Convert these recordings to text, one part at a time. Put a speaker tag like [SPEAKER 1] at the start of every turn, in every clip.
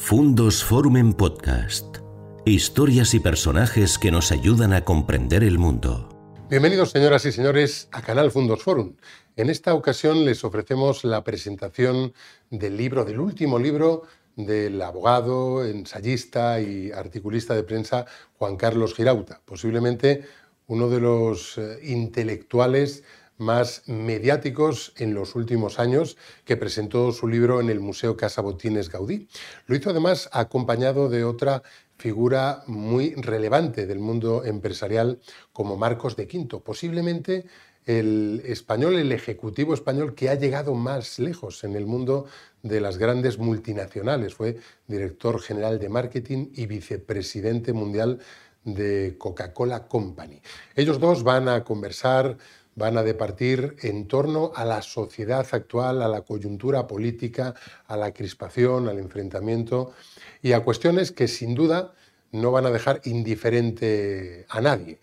[SPEAKER 1] Fundos Forum en Podcast. Historias y personajes que nos ayudan a comprender el mundo.
[SPEAKER 2] Bienvenidos, señoras y señores, a Canal Fundos Forum. En esta ocasión les ofrecemos la presentación del libro, del último libro del abogado, ensayista y articulista de prensa Juan Carlos Girauta, posiblemente uno de los eh, intelectuales más mediáticos en los últimos años, que presentó su libro en el Museo Casa Botines Gaudí. Lo hizo además acompañado de otra figura muy relevante del mundo empresarial como Marcos de Quinto, posiblemente el español, el ejecutivo español que ha llegado más lejos en el mundo de las grandes multinacionales. Fue director general de marketing y vicepresidente mundial de Coca-Cola Company. Ellos dos van a conversar van a departir en torno a la sociedad actual, a la coyuntura política, a la crispación, al enfrentamiento y a cuestiones que sin duda no van a dejar indiferente a nadie.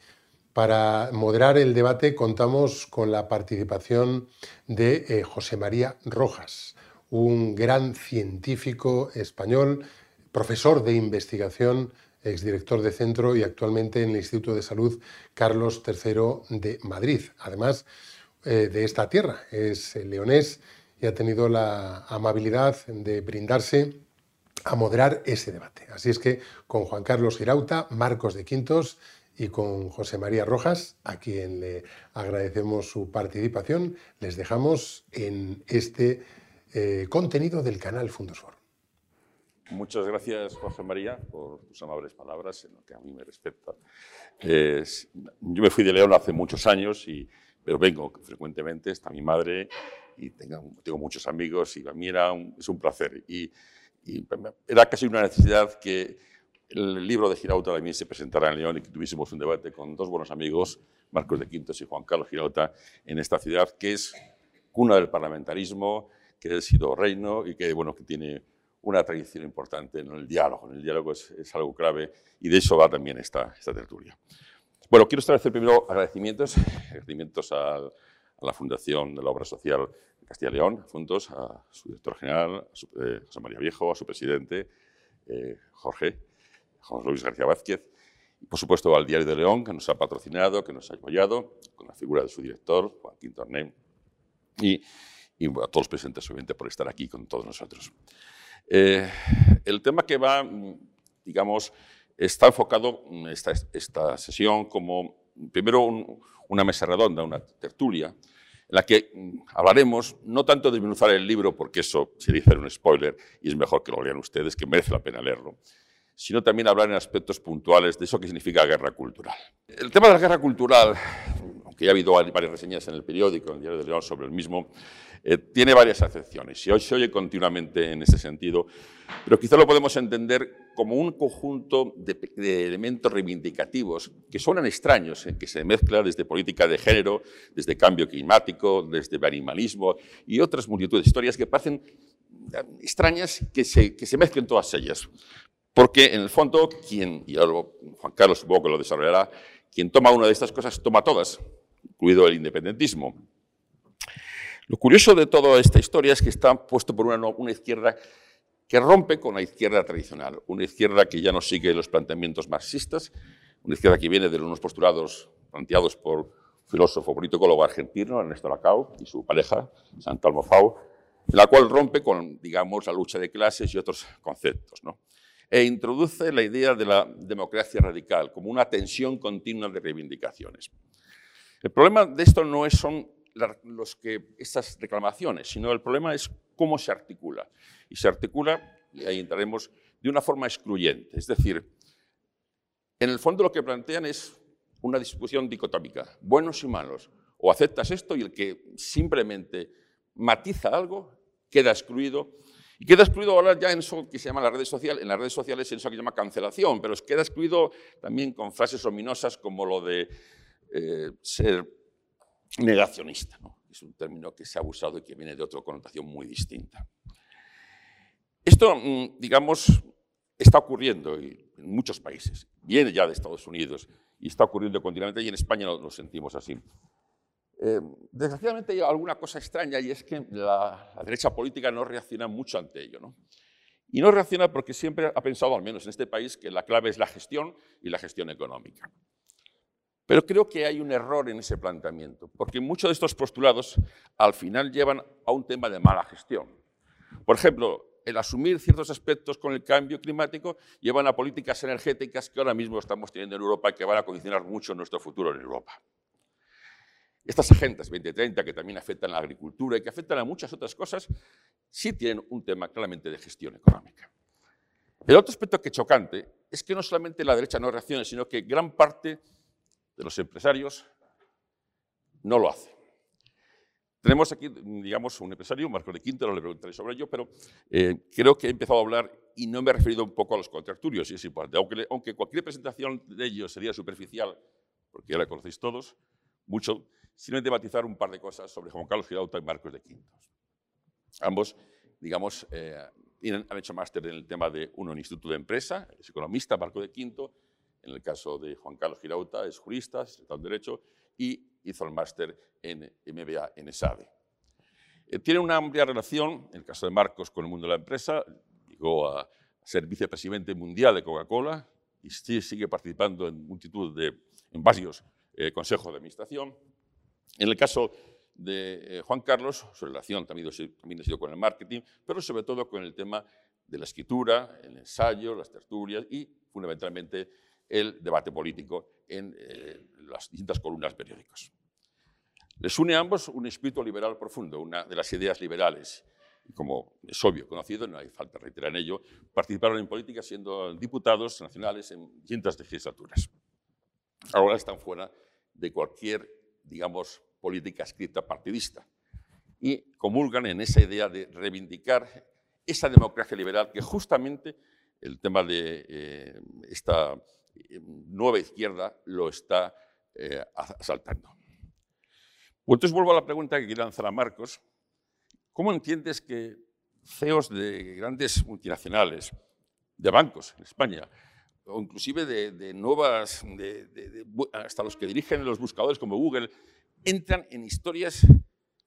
[SPEAKER 2] Para moderar el debate contamos con la participación de eh, José María Rojas, un gran científico español, profesor de investigación exdirector de centro y actualmente en el Instituto de Salud Carlos III de Madrid. Además eh, de esta tierra, es leonés y ha tenido la amabilidad de brindarse a moderar ese debate. Así es que con Juan Carlos Girauta, Marcos de Quintos y con José María Rojas, a quien le agradecemos su participación, les dejamos en este eh, contenido del canal Fundos
[SPEAKER 3] Muchas gracias, José María, por tus amables palabras en lo que a mí me respecta. yo me fui de León hace muchos años, y, pero vengo frecuentemente, está mi madre y tengo, muchos amigos y para mí es un placer. Y, era casi una necesidad que el libro de Girauta también se presentara en León y que tuviésemos un debate con dos buenos amigos, Marcos de Quintos y Juan Carlos Girauta, en esta ciudad que es cuna del parlamentarismo, que ha sido reino y que, bueno, que tiene una tradición importante en el diálogo. En el diálogo es, algo clave y de eso va también esta, esta tertulia. Bueno, quiero establecer primero agradecimientos, agradecimientos a, la Fundación de la Obra Social Castilla y León, juntos a su director general, a eh, José María Viejo, a su presidente, eh, Jorge, José Luis García Vázquez, y por supuesto al Diario de León, que nos ha patrocinado, que nos ha apoyado, con la figura de su director, Joaquín Torné, y, y a todos los presentes, obviamente, por estar aquí con todos nosotros. Eh, el tema que va, digamos, está enfocado en esta, esta sesión como, primero, una mesa redonda, una tertulia, en la que mm, hablaremos no tanto de desmenuzar el libro, porque eso sería hacer un spoiler y es mejor que lo lean ustedes, que merece la pena leerlo, sino también hablar en aspectos puntuales de eso que significa guerra cultural. El tema de la guerra cultural, aunque ya ha habido varias reseñas en el periódico, en el Diario de León, sobre el mismo, eh, tiene varias acepciones y hoy se oye continuamente en ese sentido, pero quizá lo podemos entender como un conjunto de, elementos reivindicativos que suenan extraños, en que se mezcla desde política de género, desde cambio climático, desde animalismo y otras multitud de historias que parecen extrañas que se, que se mezclen todas ellas. Porque en el fondo, quien, y Juan Carlos supongo que lo desarrollará, quien toma una de estas cosas toma todas, incluido el independentismo. Lo curioso de toda esta historia es que está puesto por una, izquierda que rompe con la izquierda tradicional, una izquierda que ya no sigue los planteamientos marxistas, una izquierda que viene de unos postulados planteados por filósofo politólogo argentino, Ernesto Lacau, y su pareja, Santal Mofau, en la cual rompe con, digamos, la lucha de clases y otros conceptos. E introduce la idea de la democracia radical como una tensión continua de reivindicaciones. El problema de esto no son los que, estas reclamaciones, sino el problema es cómo se articula. Y se articula, y ahí entraremos, de una forma excluyente. Es decir, en el fondo lo que plantean es una discusión dicotómica, buenos y malos. O aceptas esto y el que simplemente matiza algo queda excluido. Y queda excluido ahora ya en eso que se llama las redes sociales, en las redes sociales en eso que se llama cancelación, pero queda excluido también con frases ominosas como lo de eh, ser negacionista. ¿no? Es un término que se ha usado y que viene de otra connotación muy distinta. Esto, mm, digamos, está ocurriendo en muchos países. Viene ya de Estados Unidos y está ocurriendo continuamente y en España lo, sentimos así. Eh, desgraciadamente hay alguna cosa extraña y es que la, derecha política no reacciona mucho ante ello. ¿no? Y no reacciona porque siempre ha pensado, al menos en este país, que la clave es la gestión y la gestión económica. Pero creo que hay un error en ese planteamiento, porque muchos de estos postulados al final llevan a un tema de mala gestión. Por ejemplo, el asumir ciertos aspectos con el cambio climático llevan a políticas energéticas que ahora mismo estamos teniendo en Europa y que van a condicionar mucho nuestro futuro en Europa. Estas agendas 2030, que también afectan a la agricultura y que afectan a muchas otras cosas, sí tienen un tema claramente de gestión económica. El otro aspecto que es chocante es que no solamente la derecha no reacciona, sino que gran parte de los empresarios no lo hace. Tenemos aquí, digamos, un empresario, Marco de Quinto, no le preguntaré sobre ello, pero eh, creo que he empezado a hablar y no me he referido un poco a los contracturios, y es importante. Aunque, aunque cualquier presentación de ellos sería superficial, porque ya la conocéis todos, mucho, simplemente matizar un par de cosas sobre Juan Carlos Girauta y Marcos de Quintos. Ambos, digamos, eh, han hecho máster en el tema de uno en Instituto de Empresa, es economista, Marco de Quinto, en el caso de Juan Carlos Girauta es jurista, es en Derecho, y hizo el máster en MBA en ESADE. Eh, tiene una amplia relación, en el caso de Marcos, con el mundo de la empresa. Llegó a ser vicepresidente mundial de Coca-Cola y sigue participando en multitud de, en varios eh, consejos de administración. En el caso de eh, Juan Carlos, su relación también, también ha sido con el marketing, pero sobre todo con el tema de la escritura, el ensayo, las tertulias y fundamentalmente el debate político en las distintas columnas periódicas. Les une a ambos un espíritu liberal profundo, una de las ideas liberales. Como es obvio, conocido, no hay falta reiterar en ello, participaron en política siendo diputados nacionales en distintas legislaturas. Ahora están fuera de cualquier, digamos, política escrita partidista y comulgan en esa idea de reivindicar esa democracia liberal que justamente el tema de eh, esta eh, nueva izquierda lo está eh, asaltando. Pues entonces vuelvo a la pregunta que lanzar a Marcos. ¿Cómo entiendes que CEOs de grandes multinacionales, de bancos en España, o inclusive de, nuevas, hasta los que dirigen los buscadores como Google, entran en historias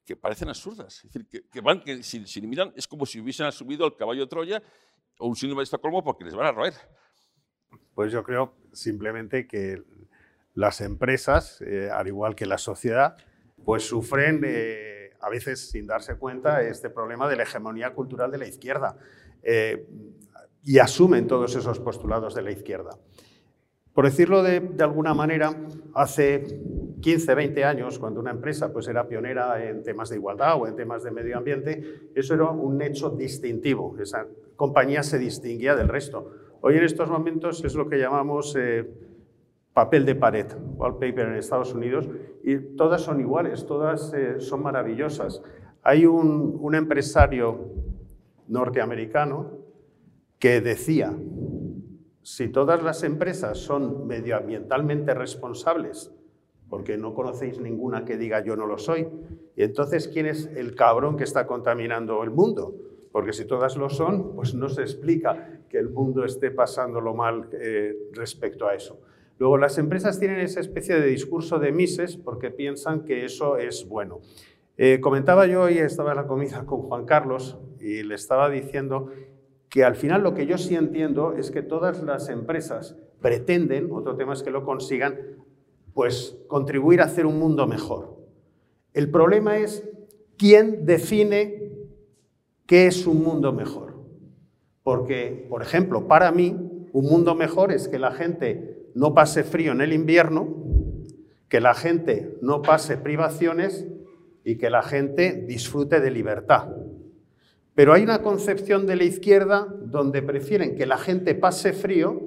[SPEAKER 3] que parecen absurdas? Es decir, que, van, que si, si, miran es como si hubiesen subido al caballo de Troya o un síndrome de Estocolmo porque les van a roer.
[SPEAKER 4] Pues yo creo simplemente que las empresas, eh, al igual que la sociedad, pues sufren, eh, a veces sin darse cuenta, este problema de la hegemonía cultural de la izquierda eh, y asumen todos esos postulados de la izquierda. Por decirlo de, alguna manera, hace 15, 20 años, cuando una empresa pues, era pionera en temas de igualdad o en temas de medio ambiente, eso era un hecho distintivo. Esa compañía se distinguía del resto. Hoy en estos momentos es lo que llamamos papel de pared, wallpaper en Estados Unidos, y todas son iguales, todas eh, son maravillosas. Hay un, un empresario norteamericano que decía, si todas las empresas son medioambientalmente responsables, porque no conocéis ninguna que diga yo no lo soy, y entonces ¿quién es el cabrón que está contaminando el mundo? Porque si todas lo son, pues no se explica que el mundo esté pasándolo mal eh, respecto a eso. Luego, las empresas tienen esa especie de discurso de Mises porque piensan que eso es bueno. Eh, comentaba yo hoy, estaba en la comida con Juan Carlos y le estaba diciendo que al final lo que yo sí entiendo es que todas las empresas pretenden, otro tema es que lo consigan, pues contribuir a hacer un mundo mejor. El problema es quién define qué es un mundo mejor. Porque, por ejemplo, para mí, un mundo mejor es que la gente no pase frío en el invierno, que la gente no pase privaciones y que la gente disfrute de libertad. Pero hay una concepción de la izquierda donde prefieren que la gente pase frío,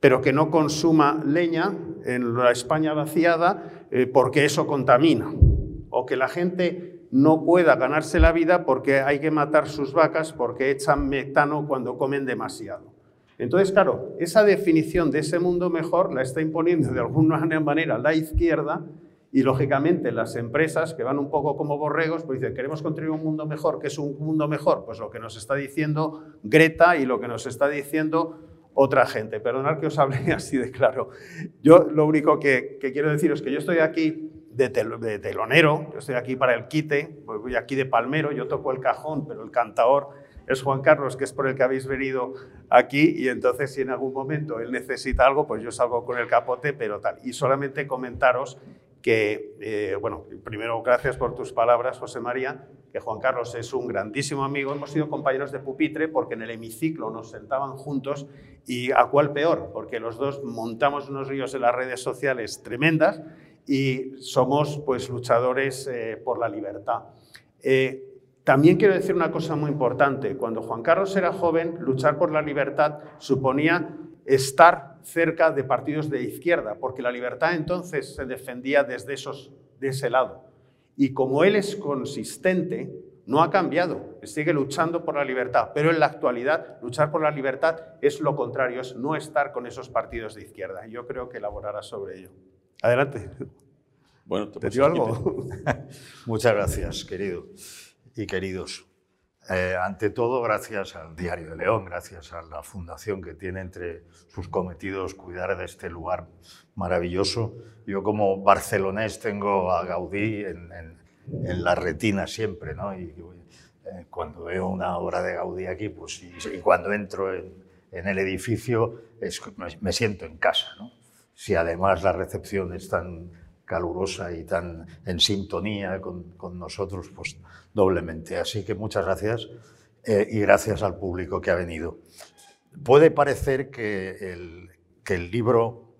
[SPEAKER 4] pero que no consuma leña en la España vaciada eh, porque eso contamina. O que la gente no pueda ganarse la vida porque hay que matar sus vacas porque echan metano cuando comen demasiado. Entonces, claro, esa definición de ese mundo mejor la está imponiendo de alguna manera la izquierda y, lógicamente, las empresas que van un poco como borregos, pues dicen, queremos construir un mundo mejor, ¿qué es un mundo mejor? Pues lo que nos está diciendo Greta y lo que nos está diciendo otra gente. Perdonad que os hable así de claro. Yo lo único que, quiero deciros es que yo estoy aquí de, telonero, yo estoy aquí para el quite, voy aquí de palmero, yo toco el cajón, pero el cantador es Juan Carlos, que es por el que habéis venido aquí, y entonces si en algún momento él necesita algo, pues yo salgo con el capote, pero tal. Y solamente comentaros que, eh, bueno, primero gracias por tus palabras, José María, que Juan Carlos es un grandísimo amigo. Hemos sido compañeros de pupitre porque en el hemiciclo nos sentaban juntos y a cuál peor, porque los dos montamos unos ríos en las redes sociales tremendas y somos pues luchadores eh, por la libertad. Eh, también quiero decir una cosa muy importante. Cuando Juan Carlos era joven, luchar por la libertad suponía estar cerca de partidos de izquierda, porque la libertad entonces se defendía desde esos, de ese lado. Y como él es consistente, no ha cambiado, sigue luchando por la libertad, pero en la actualidad luchar por la libertad es lo contrario, es no estar con esos partidos de izquierda. Yo creo que elaborará sobre ello. Adelante.
[SPEAKER 3] Bueno,
[SPEAKER 4] ¿te, ¿Te algo?
[SPEAKER 5] Muchas gracias, querido y queridos. Eh, ante todo, gracias al Diario de León, gracias a la fundación que tiene entre sus cometidos cuidar de este lugar maravilloso. Yo como barcelonés tengo a Gaudí en, en, la retina siempre, ¿no? Y eh, cuando veo una obra de Gaudí aquí, pues y, cuando entro en, en el edificio, es, me, me, siento en casa, ¿no? Si además la recepción es tan calurosa y tan en sintonía con, con nosotros, pues doblemente. Así que muchas gracias eh, y gracias al público que ha venido. Puede parecer que el, que el libro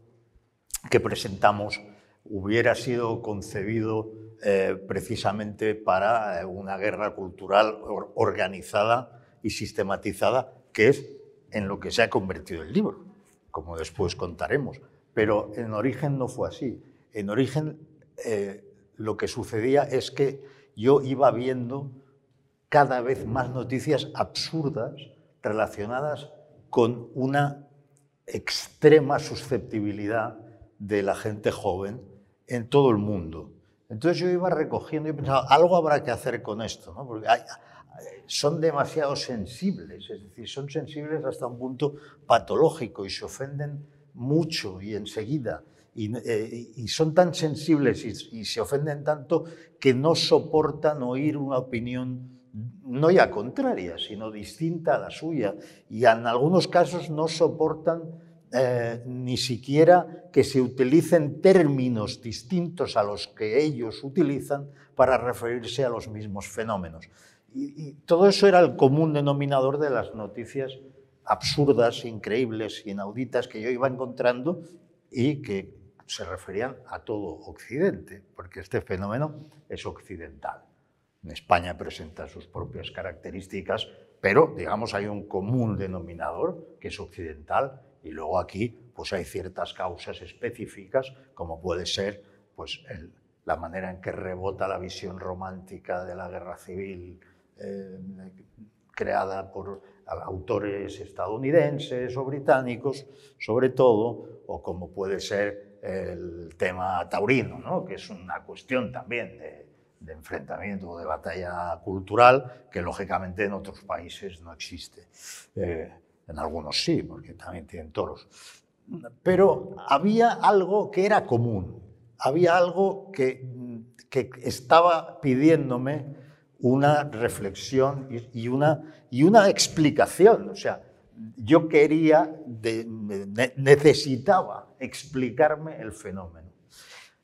[SPEAKER 5] que presentamos hubiera sido concebido eh, precisamente para una guerra cultural organizada y sistematizada, que es en lo que se ha convertido el libro, como después contaremos. Pero en origen no fue así. En origen, eh, lo que sucedía es que yo iba viendo cada vez más noticias absurdas relacionadas con una extrema susceptibilidad de la gente joven en todo el mundo. Entonces yo iba recogiendo y pensaba, algo habrá que hacer con esto, ¿no? porque son demasiado sensibles, es decir, son sensibles hasta un punto patológico y se ofenden mucho y enseguida. Eh, y, son tan sensibles y, se ofenden tanto que no soportan oír una opinión no ya contraria, sino distinta a la suya. Y en algunos casos no soportan eh, ni siquiera que se utilicen términos distintos a los que ellos utilizan para referirse a los mismos fenómenos. Y, y todo eso era el común denominador de las noticias absurdas, increíbles, inauditas que yo iba encontrando y que se referían a todo Occidente, porque este fenómeno es occidental. En España presenta sus propias características, pero digamos hay un común denominador que es occidental y luego aquí pues hay ciertas causas específicas como puede ser pues la manera en que rebota la visión romántica de la guerra civil eh, creada por autores estadounidenses o británicos, sobre todo, o como puede ser el tema taurino, ¿no? que es una cuestión también de, de enfrentamiento, de batalla cultural, que lógicamente en otros países no existe. Eh, en algunos sí, porque también tienen toros. Pero había algo que era común, había algo que, que estaba pidiéndome una reflexión y, una, y una explicación. O sea, yo quería, necesitaba explicarme el fenómeno.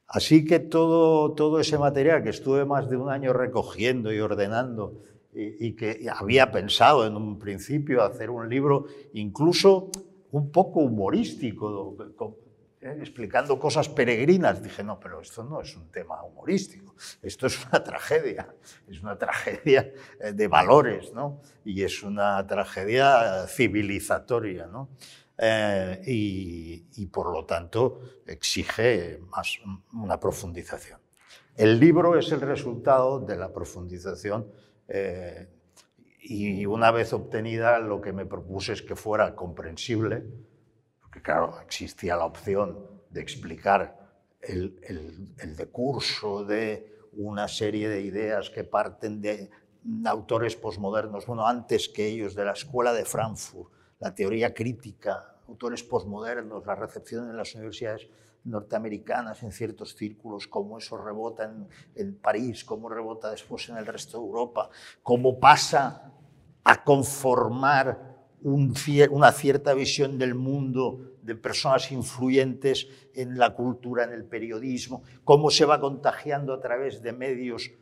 [SPEAKER 5] Así que todo, todo ese material que estuve más de un año recogiendo y ordenando y, y que había pensado en un principio hacer un libro incluso un poco humorístico, ¿eh? explicando cosas peregrinas. Dije, no, pero esto no es un tema humorístico, esto es una tragedia, es una tragedia eh, de valores, ¿no? Y es una tragedia civilizatoria, ¿no? Eh, y, y, por lo tanto exige más una profundización. El libro es el resultado de la profundización y una vez obtenida lo que me propuse es que fuera comprensible, claro, existía la opción de explicar el, el, el decurso de una serie de ideas que parten de autores posmodernos, bueno, antes que ellos, de la Escuela de Frankfurt, la teoría crítica, autores posmodernos, la recepción en las universidades norteamericanas en ciertos círculos, cómo eso rebota en, en, París, cómo rebota después en el resto de Europa, cómo pasa a conformar una cierta visión del mundo de personas influyentes en la cultura, en el periodismo, cómo se va contagiando a través de medios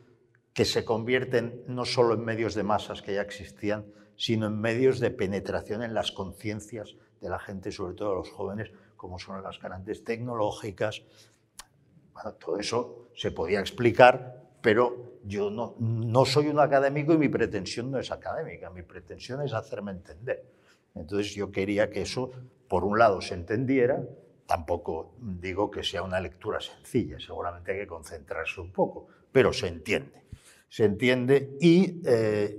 [SPEAKER 5] que se convierten no solo en medios de masas que ya existían, sino en medios de penetración en las conciencias de la gente, sobre todo los jóvenes, como son las grandes tecnológicas. Bueno, todo eso se podía explicar, pero yo no, no soy un académico y mi pretensión no es académica, mi pretensión es hacerme entender. Entonces yo quería que eso, por un lado, se entendiera, tampoco digo que sea una lectura sencilla, seguramente hay que concentrarse un poco, pero se entiende. Se entiende y eh,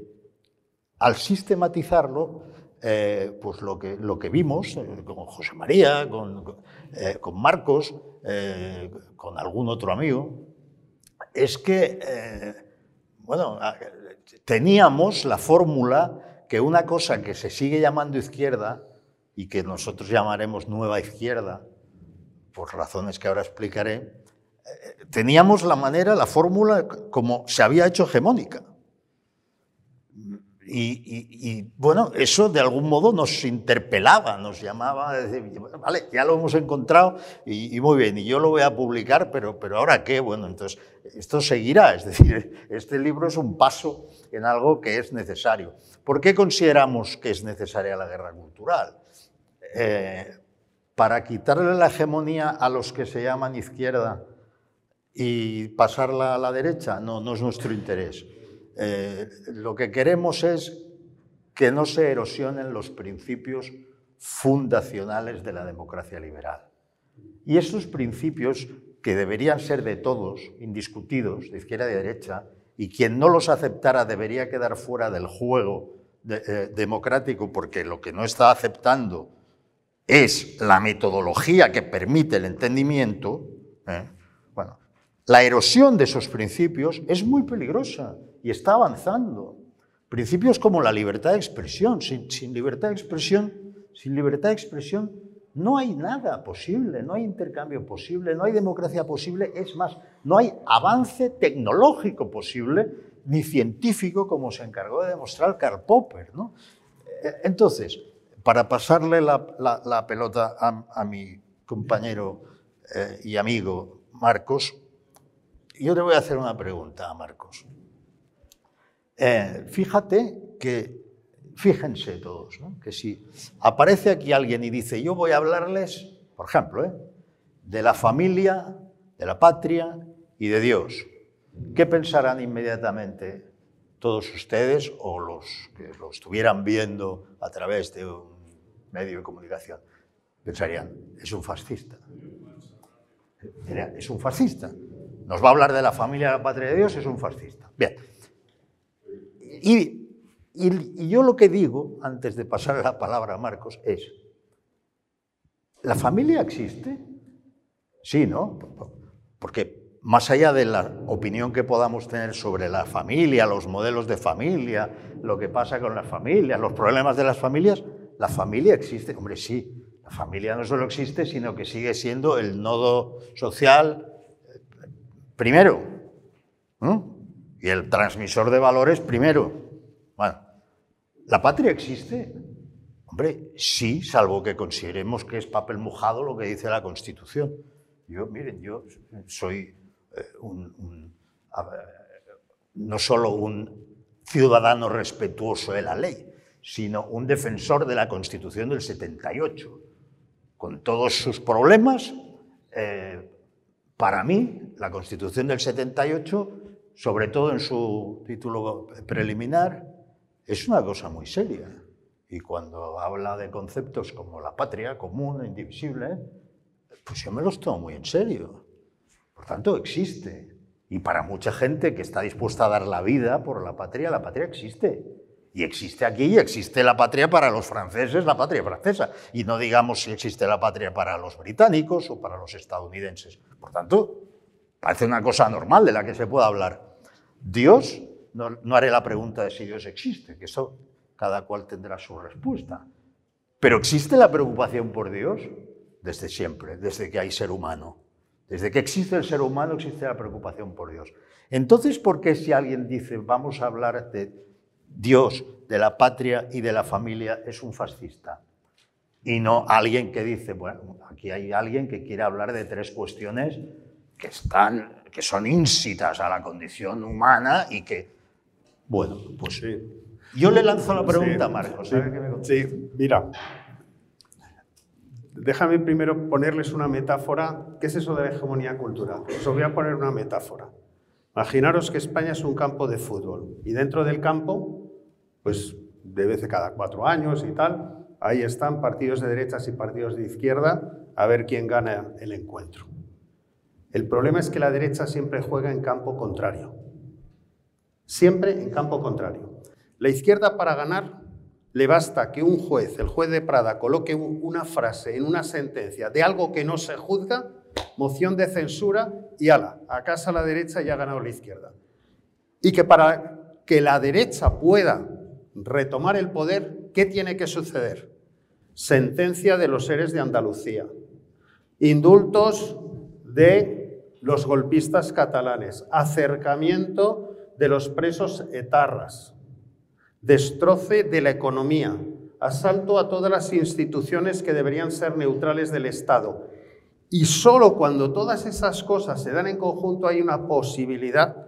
[SPEAKER 5] al sistematizarlo, eh, pues lo que, lo que vimos eh, con José María, con, con Marcos, con algún otro amigo, es que, bueno, teníamos la fórmula que una cosa que se sigue llamando izquierda y que nosotros llamaremos nueva izquierda, por razones que ahora explicaré, eh, teníamos la manera, la fórmula como se había hecho hegemónica. Y, bueno, eso de algún modo nos interpelaba, nos llamaba, a vale, ya lo hemos encontrado y, muy bien, y yo lo voy a publicar, pero, pero ahora qué, bueno, entonces esto seguirá, es decir, este libro es un paso en algo que es necesario. ¿Por qué consideramos que es necesaria la guerra cultural? Eh, para quitarle la hegemonía a los que se llaman izquierda y pasarla a la derecha, no, no es nuestro interés. Eh, lo que queremos es que no se erosionen los principios fundacionales de la democracia liberal. Y esos principios, que deberían ser de todos, indiscutidos, de izquierda y de derecha, y quien no los aceptara debería quedar fuera del juego eh, democrático porque lo que no está aceptando es la metodología que permite el entendimiento, ¿eh? La erosión de esos principios es muy peligrosa y está avanzando. Principios como la libertad de expresión. Sin, libertad de expresión, sin libertad de expresión no hay nada posible, no hay intercambio posible, no hay democracia posible, es más, no hay avance tecnológico posible ni científico como se encargó de demostrar Karl Popper. Eh, entonces, para pasarle la, pelota a, mi compañero eh, y amigo Marcos, yo le voy a hacer una pregunta Marcos. Eh, fíjate que, fíjense todos, que si aparece aquí alguien y dice, yo voy a hablarles, por ejemplo, ¿eh? de la familia, de la patria y de Dios, ¿qué pensarán inmediatamente todos ustedes o los que lo estuvieran viendo a través de un medio de comunicación? Pensarían, es un fascista. Es un fascista. Nos va a hablar de la familia, de la patria de Dios, es un fascista. Bien. Y, yo lo que digo, antes de pasar la palabra a Marcos, es, ¿la familia existe? Sí, ¿no? Porque más allá de la opinión que podamos tener sobre la familia, los modelos de familia, lo que pasa con las familias, los problemas de las familias, la familia existe. Hombre, sí, la familia no solo existe, sino que sigue siendo el nodo social primero. ¿no? y el transmisor de valores primero. Bueno, ¿la patria existe? Hombre, sí, salvo que consideremos que es papel mojado lo que dice la Constitución. Yo, miren, yo soy eh, un, no solo un ciudadano respetuoso de la ley, sino un defensor de la Constitución del 78. Con todos sus problemas, eh, para mí, la Constitución del 78 sobre todo en su título preliminar, es una cosa muy seria. Y cuando habla de conceptos como la patria común indivisible, pues yo me los tomo muy en serio. Por tanto, existe. Y para mucha gente que está dispuesta a dar la vida por la patria, la patria existe. Y existe aquí y existe la patria para los franceses, la patria francesa. Y no digamos si existe la patria para los británicos o para los estadounidenses. Por tanto, parece una cosa normal de la que se pueda hablar. Dios, no, haré la pregunta de si Dios existe, que eso cada cual tendrá su respuesta. Pero ¿existe la preocupación por Dios? Desde siempre, desde que hay ser humano. Desde que existe el ser humano existe la preocupación por Dios. Entonces, ¿por qué si alguien dice vamos a hablar de Dios de la patria y de la familia es un fascista. Y no alguien que dice, bueno, aquí hay alguien que quiere hablar de tres cuestiones que, están, que son ínsitas a la condición humana y que, bueno, pues sí. Yo le lanzo la pregunta, Marcos.
[SPEAKER 4] sí, mira, déjame primero ponerles una metáfora. ¿Qué es eso de la hegemonía cultural? Os voy a poner una metáfora. Imaginaros que España es un campo de fútbol y dentro del campo, pues de vez en cada cuatro años y tal, ahí están partidos de derechas y partidos de izquierda a ver quién gana el encuentro. El problema es que la derecha siempre juega en campo contrario. Siempre en campo contrario. La izquierda para ganar le basta que un juez, el juez de Prada, coloque una frase en una sentencia de algo que no se juzga, moción de censura y ala, a casa la derecha y ha ganado la izquierda. Y que para que la derecha pueda retomar el poder, ¿qué tiene que suceder? Sentencia de los seres de Andalucía, indultos de los golpistas catalanes, acercamiento de los presos etarras, destroce de la economía, asalto a todas las instituciones que deberían ser neutrales del Estado. Y solo cuando todas esas cosas se dan en conjunto hay una posibilidad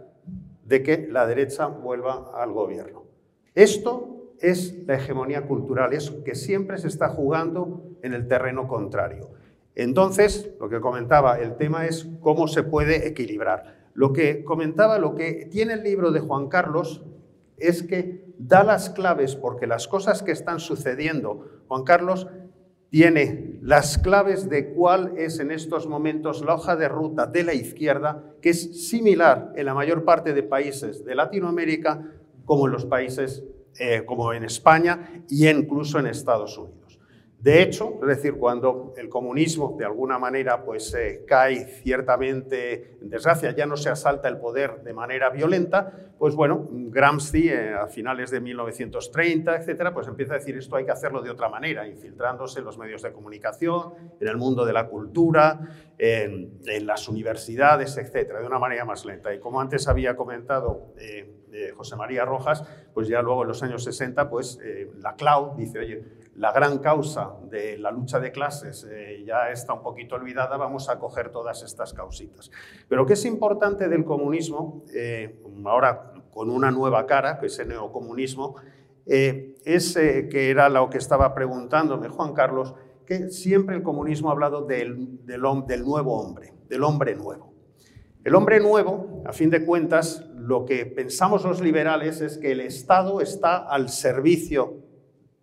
[SPEAKER 4] de que la derecha vuelva al gobierno. Esto es la hegemonía cultural, es que siempre se está jugando en el terreno contrario. Entonces, lo que comentaba, el tema es cómo se puede equilibrar. Lo que comentaba, lo que tiene el libro de Juan Carlos es que da las claves porque las cosas que están sucediendo, Juan Carlos tiene las claves de cuál es en estos momentos la hoja de ruta de la izquierda, que es similar en la mayor parte de países de Latinoamérica como en los países eh, como en España e incluso en Estados Unidos. De hecho, es decir, cuando el comunismo de alguna manera pues, eh, cae ciertamente en desgracia, ya no se asalta el poder de manera violenta, pues bueno, Gramsci eh, a finales de 1930, etcétera, pues empieza a decir esto hay que hacerlo de otra manera, infiltrándose en los medios de comunicación, en el mundo de la cultura, en, las universidades, etcétera, de una manera más lenta. Y como antes había comentado eh, José María Rojas, pues ya luego en los años 60, pues la CLAU dice, oye, la gran causa de la lucha de clases eh, ya está un poquito olvidada, vamos a coger todas estas causitas. Pero ¿qué es importante del comunismo, eh, ahora con una nueva cara, que es el neocomunismo, eh, es que era lo que estaba preguntándome Juan Carlos, que siempre el comunismo ha hablado del, del, del nuevo hombre, del hombre nuevo. El hombre nuevo, a fin de cuentas, lo que pensamos los liberales es que el Estado está al servicio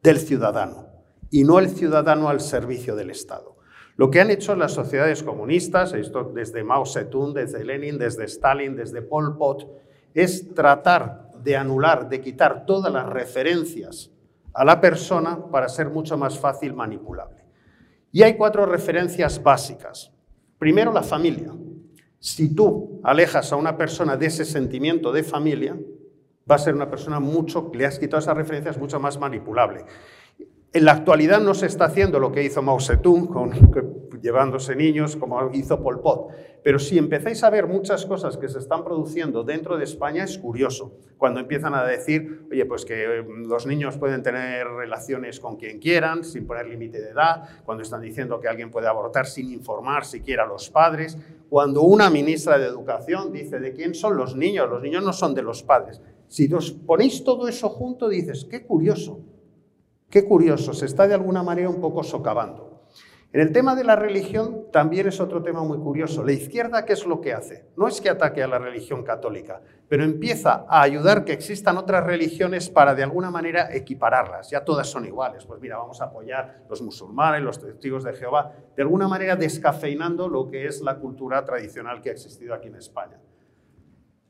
[SPEAKER 4] del ciudadano y no el ciudadano al servicio del Estado. Lo que han hecho las sociedades comunistas, esto desde Mao Zedong, desde Lenin, desde Stalin, desde Pol Pot, es tratar de anular, de quitar todas las referencias a la persona para ser mucho más fácil manipulable. Y hay cuatro referencias básicas. Primero, la familia. Si tú alejas a una persona de ese sentimiento de familia, va a ser una persona mucho, le has quitado esas referencias, mucho más manipulable. En la actualidad no se está haciendo lo que hizo Mao Zedong, llevándose niños, como hizo Pol Pot. Pero si empezáis a ver muchas cosas que se están produciendo dentro de España, es curioso. Cuando empiezan a decir, oye, pues que mm, los niños pueden tener relaciones con quien quieran, sin poner límite de edad, cuando están diciendo que alguien puede abortar sin informar siquiera a los padres, cuando una ministra de Educación dice de quién son los niños, los niños no son de los padres. Si os ponéis todo eso junto, dices, qué curioso. Qué curioso, se está de alguna manera un poco socavando. En el tema de la religión también es otro tema muy curioso. La izquierda, ¿qué es lo que hace? No es que ataque a la religión católica, pero empieza a ayudar que existan otras religiones para de alguna manera equipararlas. Ya todas son iguales. Pues mira, vamos a apoyar los musulmanes, los testigos de Jehová, de alguna manera descafeinando lo que es la cultura tradicional que ha existido aquí en España.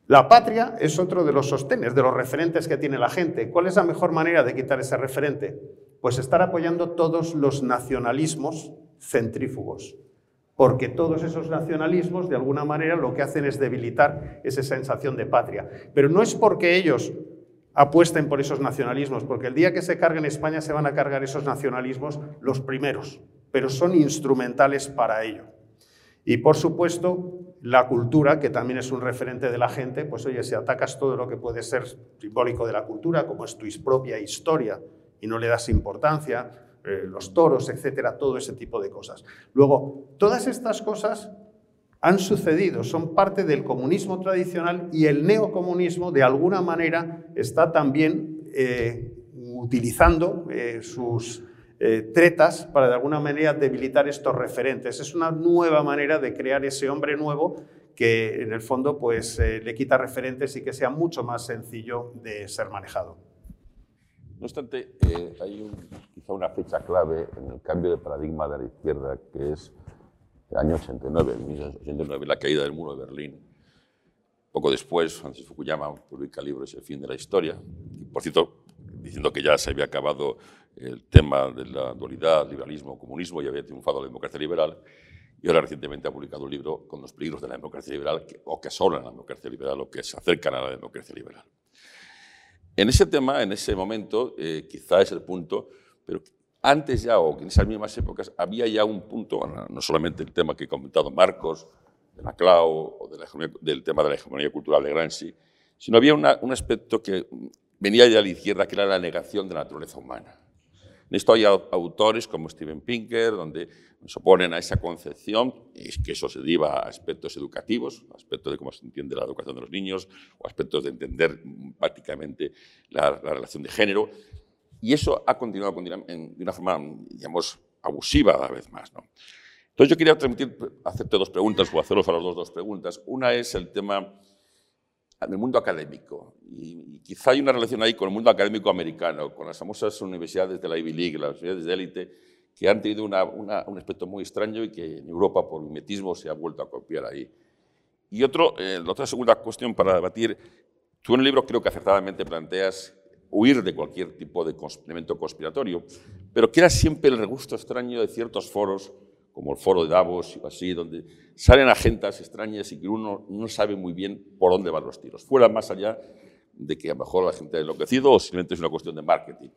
[SPEAKER 4] La patria es otro de los sostenes, de los referentes que tiene la gente. ¿Cuál es la mejor manera de quitar ese referente? Pues estar apoyando todos los nacionalismos centrífugos, porque todos esos nacionalismos de alguna manera lo que hacen es debilitar esa sensación de patria. Pero no es porque ellos apuesten por esos nacionalismos, porque el día que se carguen España se van a cargar esos nacionalismos los primeros, pero son instrumentales para ello. Y por supuesto, la cultura, que también es un referente de la gente, pues oye, si atacas todo lo que puede ser simbólico de la cultura, como es tu propia historia, y no le das importancia, eh, los toros, etcétera, todo ese tipo de cosas. Luego, todas estas cosas han sucedido, son parte del comunismo tradicional y el neocomunismo de alguna manera está también eh, utilizando eh, sus tretas para de alguna manera debilitar estos referentes. Es una nueva manera de crear ese hombre nuevo que en el fondo pues, le quita referentes y que sea mucho más sencillo de ser manejado.
[SPEAKER 3] No obstante, hay quizá una fecha clave en el cambio de paradigma de la izquierda, que es el año 89, el 1989, la caída del muro de Berlín. Poco después, Francis Fukuyama publica el libro Es el fin de la historia, por cierto, diciendo que ya se había acabado el tema de la dualidad, liberalismo, comunismo, y había triunfado la democracia liberal. Y ahora recientemente ha publicado un libro con los peligros de la democracia liberal, o que asolan la democracia liberal, o que se acercan a la democracia liberal. En ese tema, en ese momento, eh, quizá es el punto, pero antes ya, o en esas mismas épocas, había ya un punto, no solamente el tema que he comentado Marcos, de la CLAO, o del tema de la hegemonía cultural de Gramsci, sino había un aspecto que venía ya de la izquierda, que era la negación de la naturaleza humana. En esto hay autores como Steven Pinker, donde se oponen a esa concepción, y es que eso se deriva a aspectos educativos, aspectos de cómo se entiende la educación de los niños, o aspectos de entender prácticamente la relación de género, y eso ha continuado de una forma, digamos, abusiva cada vez más. ¿no? Entonces yo quería transmitir, hacerte dos preguntas, o haceros a los dos dos preguntas. Una es el tema del mundo académico. Y, quizá hay una relación ahí con el mundo académico americano, con las famosas universidades de la Ivy League, las universidades de élite, que han tenido un aspecto muy extraño y que en Europa, por mimetismo, se ha vuelto a copiar ahí. Y otro, eh, la otra segunda cuestión para debatir, tú en el libro creo que acertadamente planteas huir de cualquier tipo de elemento conspiratorio, pero que era siempre el regusto extraño de ciertos foros, como el foro de Davos y así, donde salen agendas extrañas y que uno no sabe muy bien por dónde van los tiros, fuera más allá de que a lo mejor la gente ha enloquecido o simplemente es una cuestión de marketing.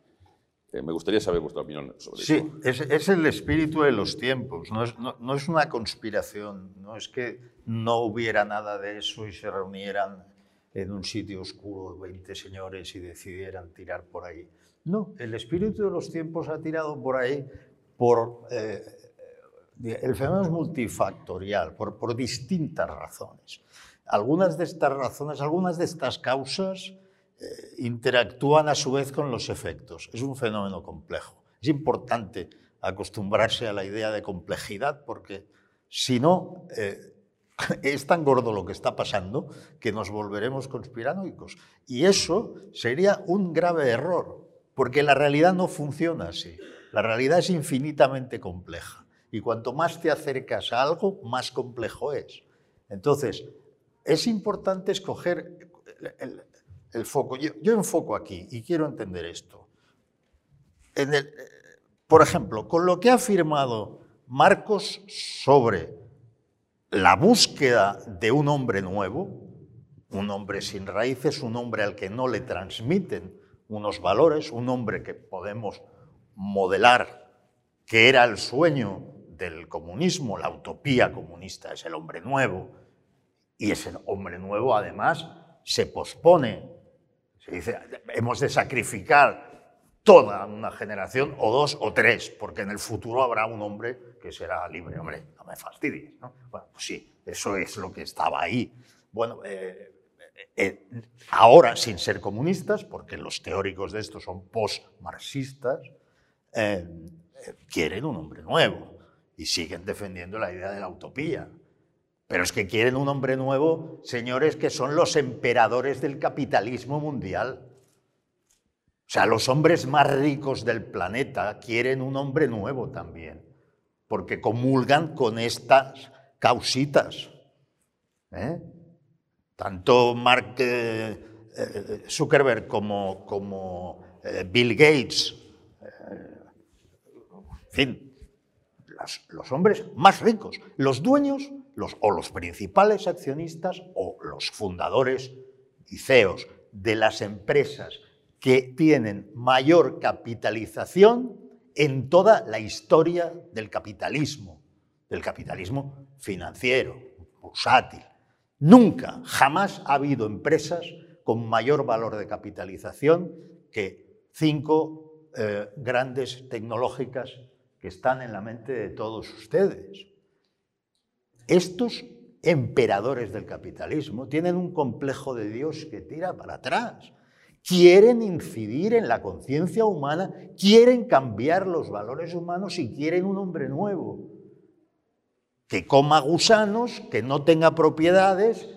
[SPEAKER 3] Eh, me gustaría saber vuestra opinión sobre
[SPEAKER 5] eso.
[SPEAKER 3] Sí,
[SPEAKER 5] es, es, el espíritu de los tiempos, no es, no, no es una conspiración, no es que no hubiera nada de eso y se reunieran en un sitio oscuro 20 señores y decidieran tirar por ahí. No, el espíritu de los tiempos ha tirado por ahí por... Eh, el fenómeno es multifactorial, por, por distintas razones. Algunas de estas razones, algunas de estas causas eh, interactúan a su vez con los efectos. Es un fenómeno complejo. Es importante acostumbrarse a la idea de complejidad porque si no, eh, es tan gordo lo que está pasando que nos volveremos conspiranoicos. Y eso sería un grave error, porque la realidad no funciona así. La realidad es infinitamente compleja. Y cuanto más te acercas a algo, más complejo es. Entonces, es importante escoger el, foco. Yo, enfoco aquí y quiero entender esto. por ejemplo, con lo que ha afirmado Marcos sobre la búsqueda de un hombre nuevo, un hombre sin raíces, un hombre al que no le transmiten unos valores, un hombre que podemos modelar, que era el sueño del comunismo, la utopía comunista es el hombre nuevo, y ese hombre nuevo además se pospone. Se dice, hemos de sacrificar toda una generación, o dos o tres, porque en el futuro habrá un hombre que será libre. Hombre, no me fastidies. ¿no? Bueno, pues sí, eso es lo que estaba ahí. Bueno, eh, eh, ahora sin ser comunistas, porque los teóricos de esto son post-marxistas, eh, quieren un hombre nuevo y siguen defendiendo la idea de la utopía. Pero es que quieren un hombre nuevo, señores, que son los emperadores del capitalismo mundial. O sea, los hombres más ricos del planeta quieren un hombre nuevo también, porque comulgan con estas causitas. ¿eh? Tanto Mark eh, eh, Zuckerberg como, como Bill Gates, en fin, los hombres más ricos, los dueños los, o los principales accionistas o los fundadores y CEOs de las empresas que tienen mayor capitalización en toda la historia del capitalismo. del capitalismo financiero, bursátil. Nunca, jamás ha habido empresas con mayor valor de capitalización que cinco eh, grandes tecnológicas que están en la mente de todos ustedes. Estos emperadores del capitalismo tienen un complejo de Dios que tira para atrás. Quieren incidir en la conciencia humana, quieren cambiar los valores humanos y quieren un hombre nuevo, que coma gusanos, que no tenga propiedades,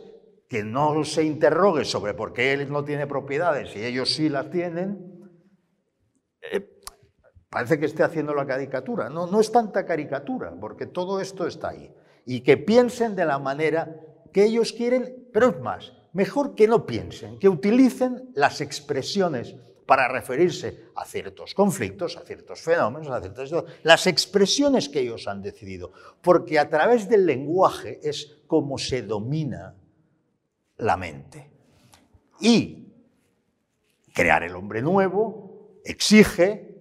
[SPEAKER 5] que no se interrogue sobre por qué él no tiene propiedades y ellos sí las tienen. Eh, parece que esté haciendo la caricatura. No, no es tanta caricatura, porque todo esto está ahí y que piensen de la manera que ellos quieren, pero es más, mejor que no piensen, que utilicen las expresiones para referirse a ciertos conflictos, a ciertos fenómenos, a ciertas las expresiones que ellos han decidido, porque a través del lenguaje es como se domina la mente. Y crear el hombre nuevo exige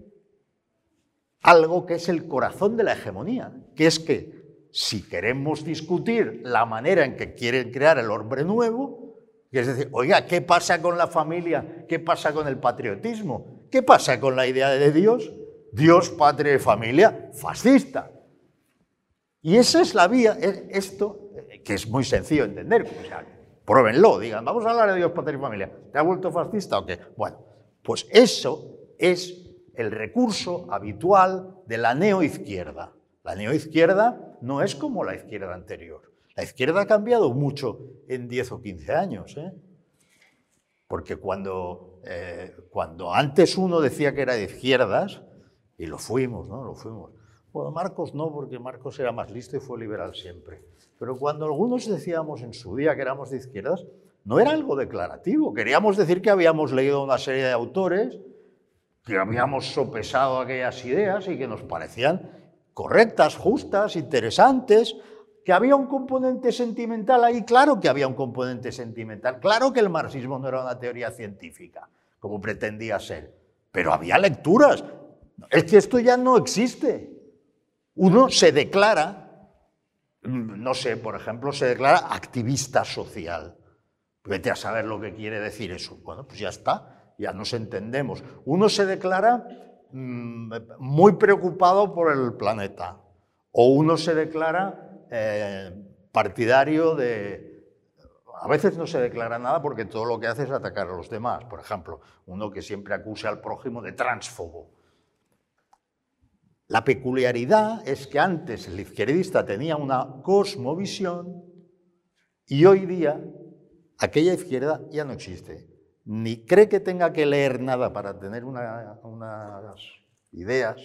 [SPEAKER 5] algo que es el corazón de la hegemonía, que es que si queremos discutir la manera en que quieren crear el hombre nuevo, es decir, oiga, ¿qué pasa con la familia? ¿Qué pasa con el patriotismo? ¿Qué pasa con la idea de Dios? Dios, patria y familia, fascista. Y esa es la vía, esto, que es muy sencillo de entender, o pruébenlo, digan, vamos a hablar de Dios, patria y familia. ¿Te ha vuelto fascista o qué? Bueno, pues eso es el recurso habitual de la neoizquierda. La neoizquierda no es como la izquierda anterior. La izquierda ha cambiado mucho en 10 o 15 años. ¿eh? Porque cuando, eh, cuando antes uno decía que era de izquierdas, y lo fuimos, ¿no? Lo fuimos. Bueno, Marcos no, porque Marcos era más listo y fue liberal siempre. Pero cuando algunos decíamos en su día que éramos de izquierdas, no era algo declarativo. Queríamos decir que habíamos leído una serie de autores, que habíamos sopesado aquellas ideas y que nos parecían correctas, justas, interesantes, que había un componente sentimental ahí, claro que había un componente sentimental, claro que el marxismo no era una teoría científica, como pretendía ser, pero había lecturas. Es que esto ya no existe. Uno se declara, no sé, por ejemplo, se declara activista social. Vete a saber lo que quiere decir eso. Bueno, pues ya está, ya nos entendemos. Uno se declara Mm, muy preocupado por el planeta. O uno se declara eh, partidario de... A veces no se declara nada porque todo lo que hace es atacar a los demás. Por ejemplo, uno que siempre acusa al prójimo de transfobo. La peculiaridad es que antes el izquierdista tenía una cosmovisión y hoy día aquella izquierda ya no existe ni cree que tenga que leer nada para tener unas ideas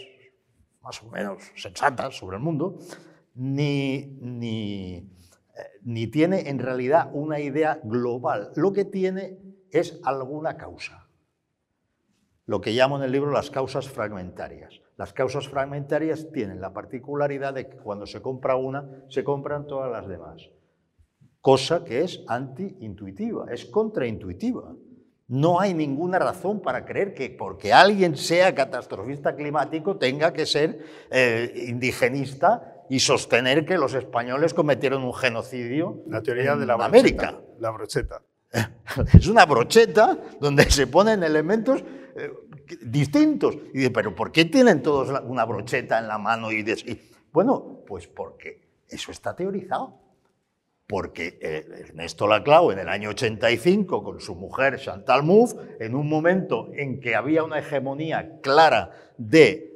[SPEAKER 5] más o menos sensatas sobre el mundo, ni, ni, eh, ni tiene en realidad una idea global. Lo que tiene es alguna causa. Lo que llamo en el libro las causas fragmentarias. Las causas fragmentarias tienen la particularidad de que cuando se compra una, se compran todas las demás. Cosa que es anti-intuitiva, es contraintuitiva. No hay ninguna razón para creer que porque alguien sea catastrofista climático tenga que ser eh, indigenista y sostener que los españoles cometieron un genocidio
[SPEAKER 4] la teoría de la
[SPEAKER 5] América.
[SPEAKER 4] La brocheta.
[SPEAKER 5] Es una brocheta donde se ponen elementos eh, distintos. Y dice, pero ¿por qué tienen todos una brocheta en la mano? y bueno, pues porque eso está teorizado porque eh, Ernesto Laclau en el año 85 con su mujer Chantal Mouffe, en un momento en que había una hegemonía clara de,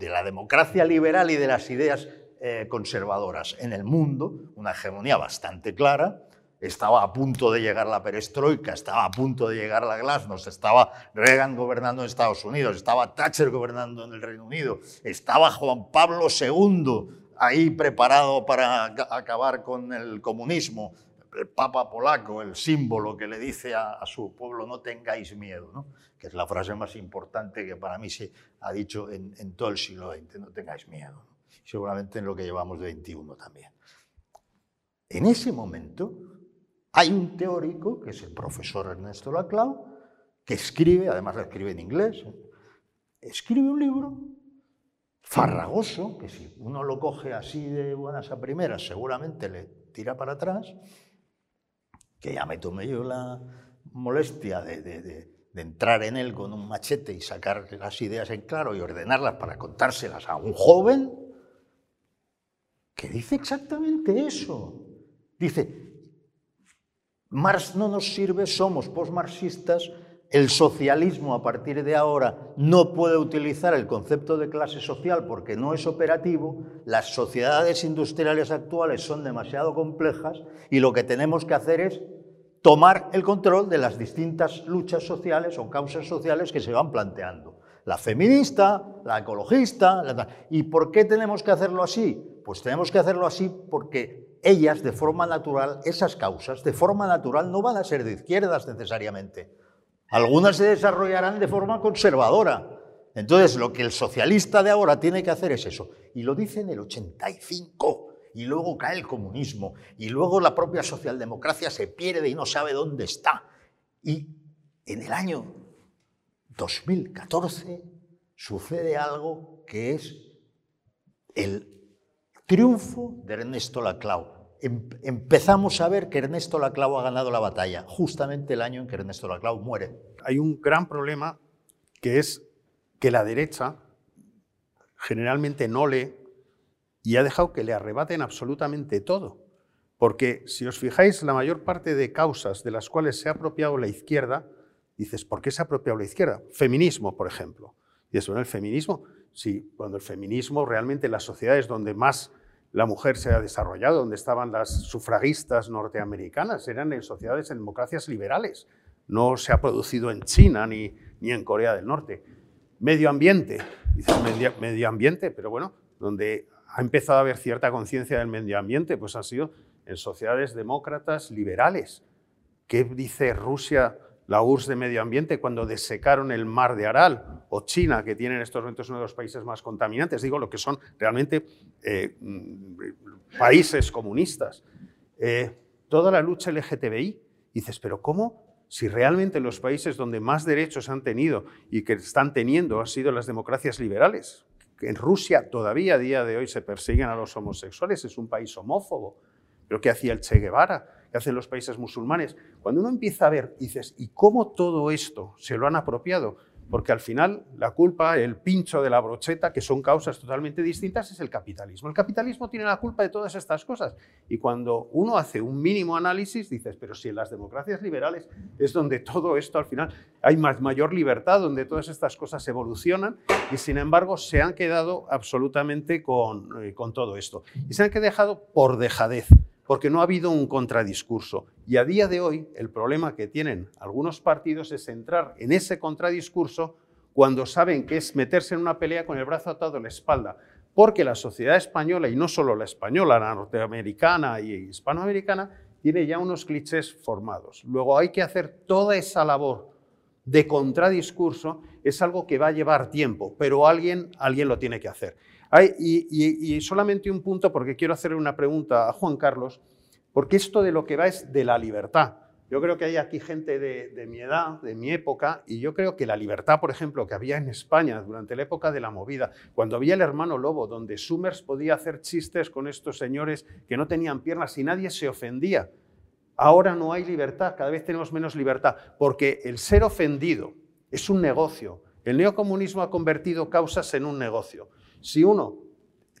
[SPEAKER 5] la democracia liberal y de las ideas eh, conservadoras en el mundo, una hegemonía bastante clara, estaba a punto de llegar la perestroika, estaba a punto de llegar la glasnost, estaba Reagan gobernando en Estados Unidos, estaba Thatcher gobernando en el Reino Unido, estaba Juan Pablo II ahí preparado para acabar con el comunismo, el Papa polaco, el símbolo que le dice a, su pueblo no tengáis miedo, ¿no? que es la frase más importante que para mí se ha dicho en, todo el siglo XX, no tengáis miedo. Seguramente en lo que llevamos de 21 también. En ese momento hay un teórico, que es el profesor Ernesto farragoso, que si uno lo coge así de buenas a primeras, seguramente le tira para atrás, que ya me tomé yo la molestia de, de entrar en él con un machete y sacar las ideas en claro y ordenarlas para contárselas a un joven, que dice exactamente eso. Dice, Marx no nos sirve, somos postmarxistas, el socialismo a partir de ahora no puede utilizar el concepto de clase social porque no es operativo, las sociedades industriales actuales son demasiado complejas y lo que tenemos que hacer es tomar el control de las distintas luchas sociales o causas sociales que se van planteando. La feminista, la ecologista. ¿Y por qué tenemos que hacerlo así? Pues tenemos que hacerlo así porque ellas de forma natural, esas causas de forma natural no van a ser de izquierdas necesariamente. Algunas se desarrollarán de forma conservadora. Entonces, lo que el socialista de ahora tiene que hacer es eso. Y lo dice en el 85. Y luego cae el comunismo. Y luego la propia socialdemocracia se pierde y no sabe dónde está. Y en el año 2014 sucede algo que es el triunfo de Ernesto Laclau. Em, empezamos a ver que Ernesto Laclau ha ganado la batalla, justamente el año en que Ernesto Laclau muere.
[SPEAKER 4] Hay un gran problema que es que la derecha generalmente no lee y ha dejado que le arrebaten absolutamente todo. Porque si os fijáis, la mayor parte de causas de las cuales se ha apropiado la izquierda, dices, ¿por qué se ha apropiado la izquierda? Feminismo, por ejemplo. Y eso, el feminismo, sí, cuando el feminismo realmente en las sociedades donde más la mujer se ha desarrollado, donde estaban las sufragistas norteamericanas, eran en sociedades, en democracias liberales. No se ha producido en China ni, ni en Corea del Norte. Medio ambiente, dices medio ambiente, pero bueno, donde ha empezado a haber cierta conciencia del medio ambiente, pues ha sido en sociedades demócratas liberales. ¿Qué dice Rusia la URSS de Medio Ambiente cuando desecaron el mar de Aral, o China, que tiene en estos momentos uno de los países más contaminantes, digo lo que son realmente eh, mm, países comunistas. Eh, toda la lucha LGTBI, dices, pero ¿cómo? Si realmente los países donde más derechos han tenido y que están teniendo han sido las democracias liberales, en Rusia todavía a día de hoy se persiguen a los homosexuales, es un país homófobo, pero ¿qué hacía el Che Guevara? Que hacen los países musulmanes. Cuando uno empieza a ver, dices, ¿y cómo todo esto se lo han apropiado? Porque al final la culpa, el pincho de la brocheta, que son causas totalmente distintas, es el capitalismo. El capitalismo tiene la culpa de todas estas cosas. Y cuando uno hace un mínimo análisis, dices, pero si en las democracias liberales es donde todo esto al final hay más, mayor libertad, donde todas estas cosas evolucionan, y sin embargo se han quedado absolutamente con, eh, con todo esto. Y se han quedado por dejadez porque no ha habido un contradiscurso. Y a día de hoy el problema que tienen algunos partidos es entrar en ese contradiscurso cuando saben que es meterse en una pelea con el brazo atado a la espalda, porque la sociedad española, y no solo la española, la norteamericana y hispanoamericana, tiene ya unos clichés formados. Luego hay que hacer toda esa labor de contradiscurso, es algo que va a llevar tiempo, pero alguien, alguien lo tiene que hacer y, solamente un punto, porque quiero hacerle una pregunta a Juan Carlos, porque esto de lo que va es de la libertad. Yo creo que hay aquí gente de, mi edad, de mi época, y yo creo que la libertad, por ejemplo, que había en España durante la época de la movida, cuando había el hermano Lobo, donde Summers podía hacer chistes con estos señores que no tenían piernas y nadie se ofendía. Ahora no hay libertad, cada vez tenemos menos libertad, porque el ser ofendido es un negocio. El neocomunismo ha convertido causas en un negocio. Si uno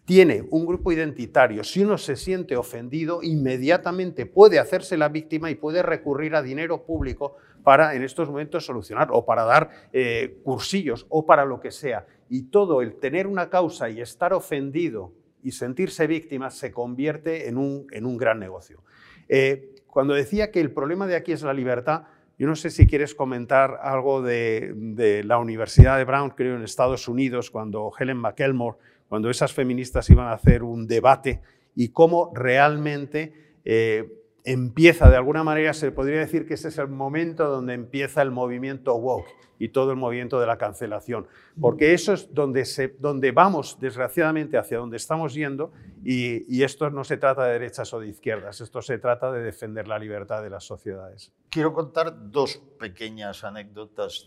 [SPEAKER 4] tiene un grupo identitario, si uno se siente ofendido, inmediatamente puede hacerse la víctima y puede recurrir a dinero público para en estos momentos solucionar o para dar eh, cursillos o para lo que sea. Y todo el tener una causa y estar ofendido y sentirse víctima se convierte en un, en un gran negocio. Eh, cuando decía que el problema de aquí es la libertad, yo no sé si quieres comentar algo de, la Universidad de Brown, creo, en Estados Unidos, cuando Helen McElmore, cuando esas feministas iban a hacer un debate y cómo realmente eh, empieza, de alguna manera, se podría decir que ese es el momento donde empieza el movimiento woke y todo el movimiento de la cancelación, porque eso es donde, se, donde vamos, desgraciadamente, hacia donde estamos yendo, y, esto no se trata de derechas o de izquierdas, esto se trata de defender la libertad de las sociedades.
[SPEAKER 5] Quiero contar dos pequeñas anécdotas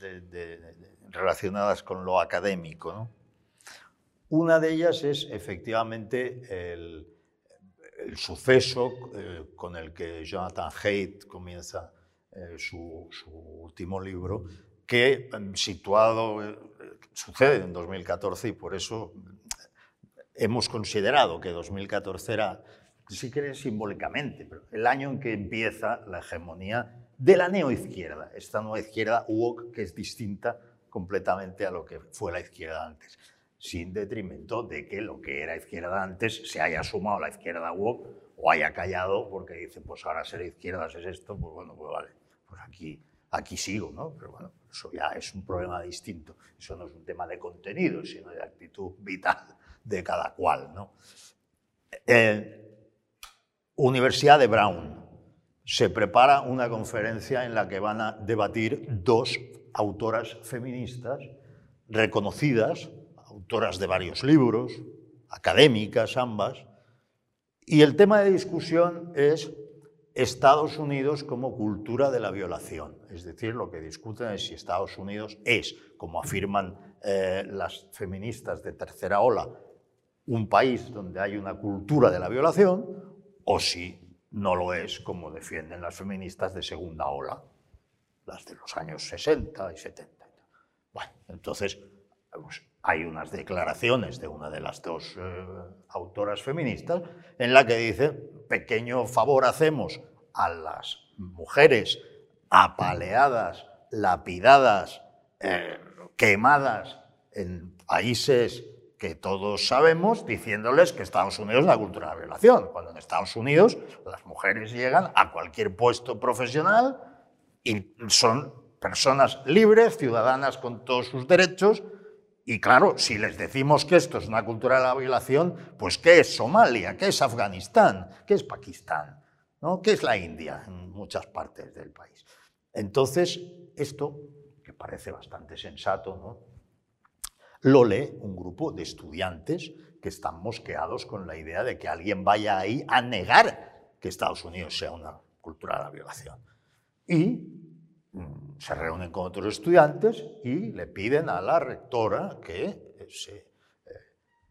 [SPEAKER 5] relacionadas con lo académico. Una de ellas es efectivamente el, suceso eh, con el que Jonathan Haidt comienza eh, su, último libro, que em, situado, eh, sucede en 2014 y por eso hemos considerado que 2014 era, si quieres simbólicamente, pero el año en que empieza la hegemonía de la neoizquierda, esta nueva izquierda woke que es distinta completamente a lo que fue la izquierda antes, sin detrimento de que lo que era izquierda antes se haya sumado a la izquierda woke o haya callado porque dice, pues ahora ser izquierdas es esto, pues bueno, pues vale, pues aquí, aquí sigo, ¿no? Pero bueno, eso ya es un problema distinto, eso no es un tema de contenido, sino de actitud vital de cada cual, ¿no? Eh, Universidad de Brown, se prepara una conferencia en la que van a debatir dos autoras feministas reconocidas, autoras de varios libros, académicas ambas, y el tema de discusión es Estados Unidos como cultura de la violación. Es decir, lo que discuten es si Estados Unidos es, como afirman eh, las feministas de tercera ola, un país donde hay una cultura de la violación, o si no lo es como defienden las feministas de segunda ola, las de los años 60 y 70. Bueno, entonces pues, hay unas declaraciones de una de las dos eh, autoras feministas en la que dice, pequeño favor hacemos a las mujeres apaleadas, lapidadas, eh, quemadas en países que todos sabemos diciéndoles que Estados Unidos es la cultura de la violación, cuando en Estados Unidos las mujeres llegan a cualquier puesto profesional y son personas libres, ciudadanas con todos sus derechos, y claro, si les decimos que esto es una cultura de la violación, pues ¿qué es Somalia? ¿Qué es Afganistán? ¿Qué es Pakistán? ¿no? ¿Qué es la India en muchas partes del país? Entonces, esto, que parece bastante sensato, ¿no? Lo lee un grupo de estudiantes que están mosqueados con la idea de que alguien vaya ahí a negar que Estados Unidos sea una cultura de la violación. Y mm, se reúnen con otros estudiantes y le piden a la rectora que se, eh,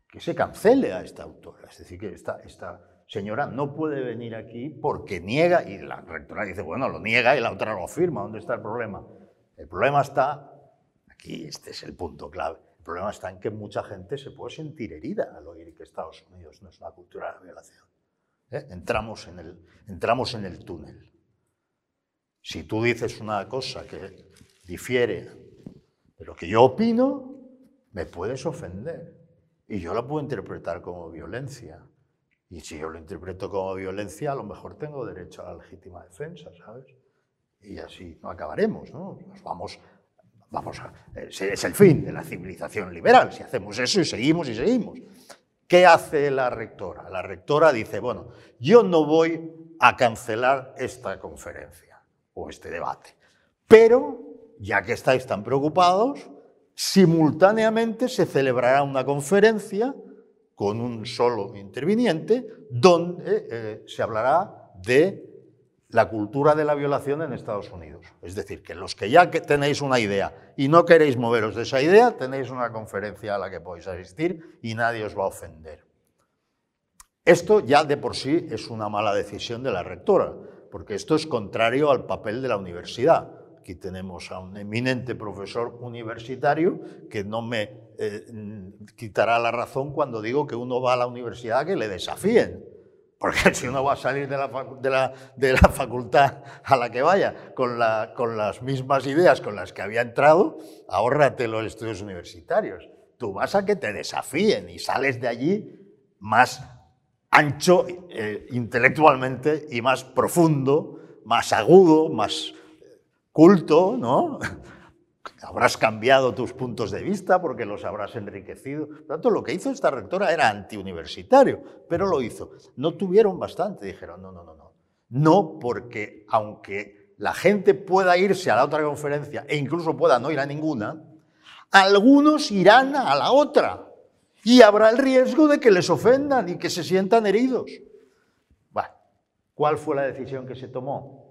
[SPEAKER 5] que se cancele a esta autora. Es decir, que esta, señora no puede venir aquí porque niega, y la rectora dice, bueno, lo niega y la otra lo afirma. ¿Dónde está el problema? El problema está, aquí este es el punto clave, problema está en que mucha gente se puede sentir herida al oír que Estados Unidos no es una cultura de la violación. ¿eh? Entramos, en el, entramos en el túnel. Si tú dices una cosa que difiere de lo que yo opino, me puedes ofender. Y yo la puedo interpretar como violencia. Y si yo lo interpreto como violencia, a lo mejor tengo derecho a la legítima defensa, ¿sabes? Y así no acabaremos, ¿no? Nos vamos Vamos a, es el fin de la civilización liberal, si hacemos eso y seguimos y seguimos. ¿Qué hace la rectora? La rectora dice, bueno, yo no voy a cancelar esta conferencia o este debate, pero ya que estáis tan preocupados, simultáneamente se celebrará una conferencia con un solo interviniente donde eh, se hablará de la cultura de la violación en Estados Unidos. Es decir, que los que ya tenéis una idea y no queréis moveros de esa idea, tenéis una conferencia a la que podéis asistir y nadie os va a ofender. Esto ya de por sí es una mala decisión de la rectora, porque esto es contrario al papel de la universidad. Aquí tenemos a un eminente profesor universitario que no me eh, quitará la razón cuando digo que uno va a la universidad a que le desafíen porque si uno va a salir de la, de la, facultad a la que vaya con, con, las mismas ideas con las que había entrado, ahórrate los estudios universitarios. Tú vas a que te desafíen y sales de allí más ancho eh, intelectualmente y más profundo, más agudo, más culto, ¿no? Habrás cambiado tus puntos de vista porque los habrás enriquecido. Por tanto, lo que hizo esta rectora era antiuniversitario, pero lo hizo. No tuvieron bastante, dijeron, no, no, no, no. No porque aunque la gente pueda irse a la otra conferencia e incluso pueda no ir a ninguna, algunos irán a la otra y habrá el riesgo de que les ofendan y que se sientan heridos. Bueno, ¿cuál fue la decisión que se tomó?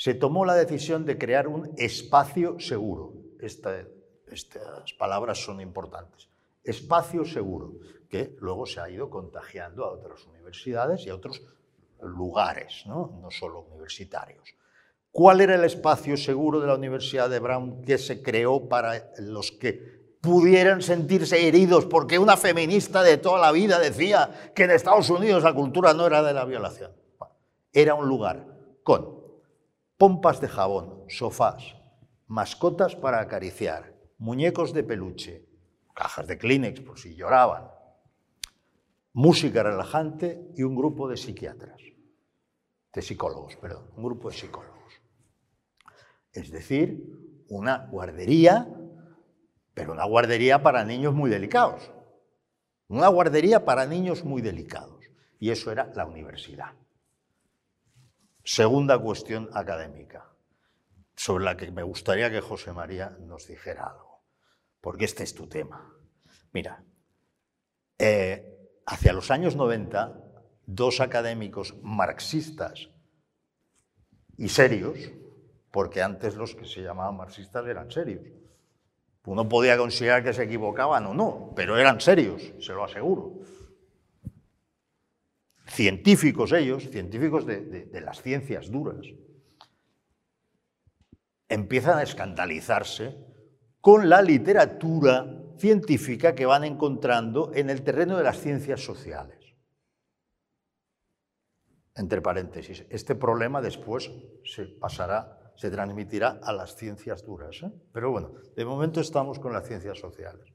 [SPEAKER 5] Se tomó la decisión de crear un espacio seguro estas palabras son importantes. espacio seguro, que luego se ha ido contagiando a otras universidades y a otros lugares, no, solo universitarios. ¿Cuál era el espacio seguro de la Universidad de Brown que se creó para los que pudieran sentirse heridos porque una feminista de toda la vida decía que en Estados Unidos la cultura no era de la violación? Era un lugar con pompas de jabón, sofás, mascotas para acariciar, muñecos de peluche, cajas de Kleenex por si lloraban, música relajante y un grupo de psiquiatras, de psicólogos, perdón, un grupo de psicólogos. Es decir, una guardería, pero una guardería para niños muy delicados. Una guardería para niños muy delicados. Y eso era la universidad. Segunda cuestión académica, sobre la que me gustaría que José María nos dijera algo, porque este es tu tema. Mira, eh, hacia los años 90, dos académicos marxistas y serios, porque antes los que se llamaban marxistas eran serios. Uno podía considerar que se equivocaban o no, pero eran serios, se lo aseguro. Científicos ellos, científicos de, las ciencias duras, empiezan a escandalizarse con la literatura científica que van encontrando en el terreno de las ciencias sociales. Entre paréntesis, este problema después se pasará se transmitirá a las ciencias duras. ¿eh? Pero bueno, de momento estamos con las ciencias sociales.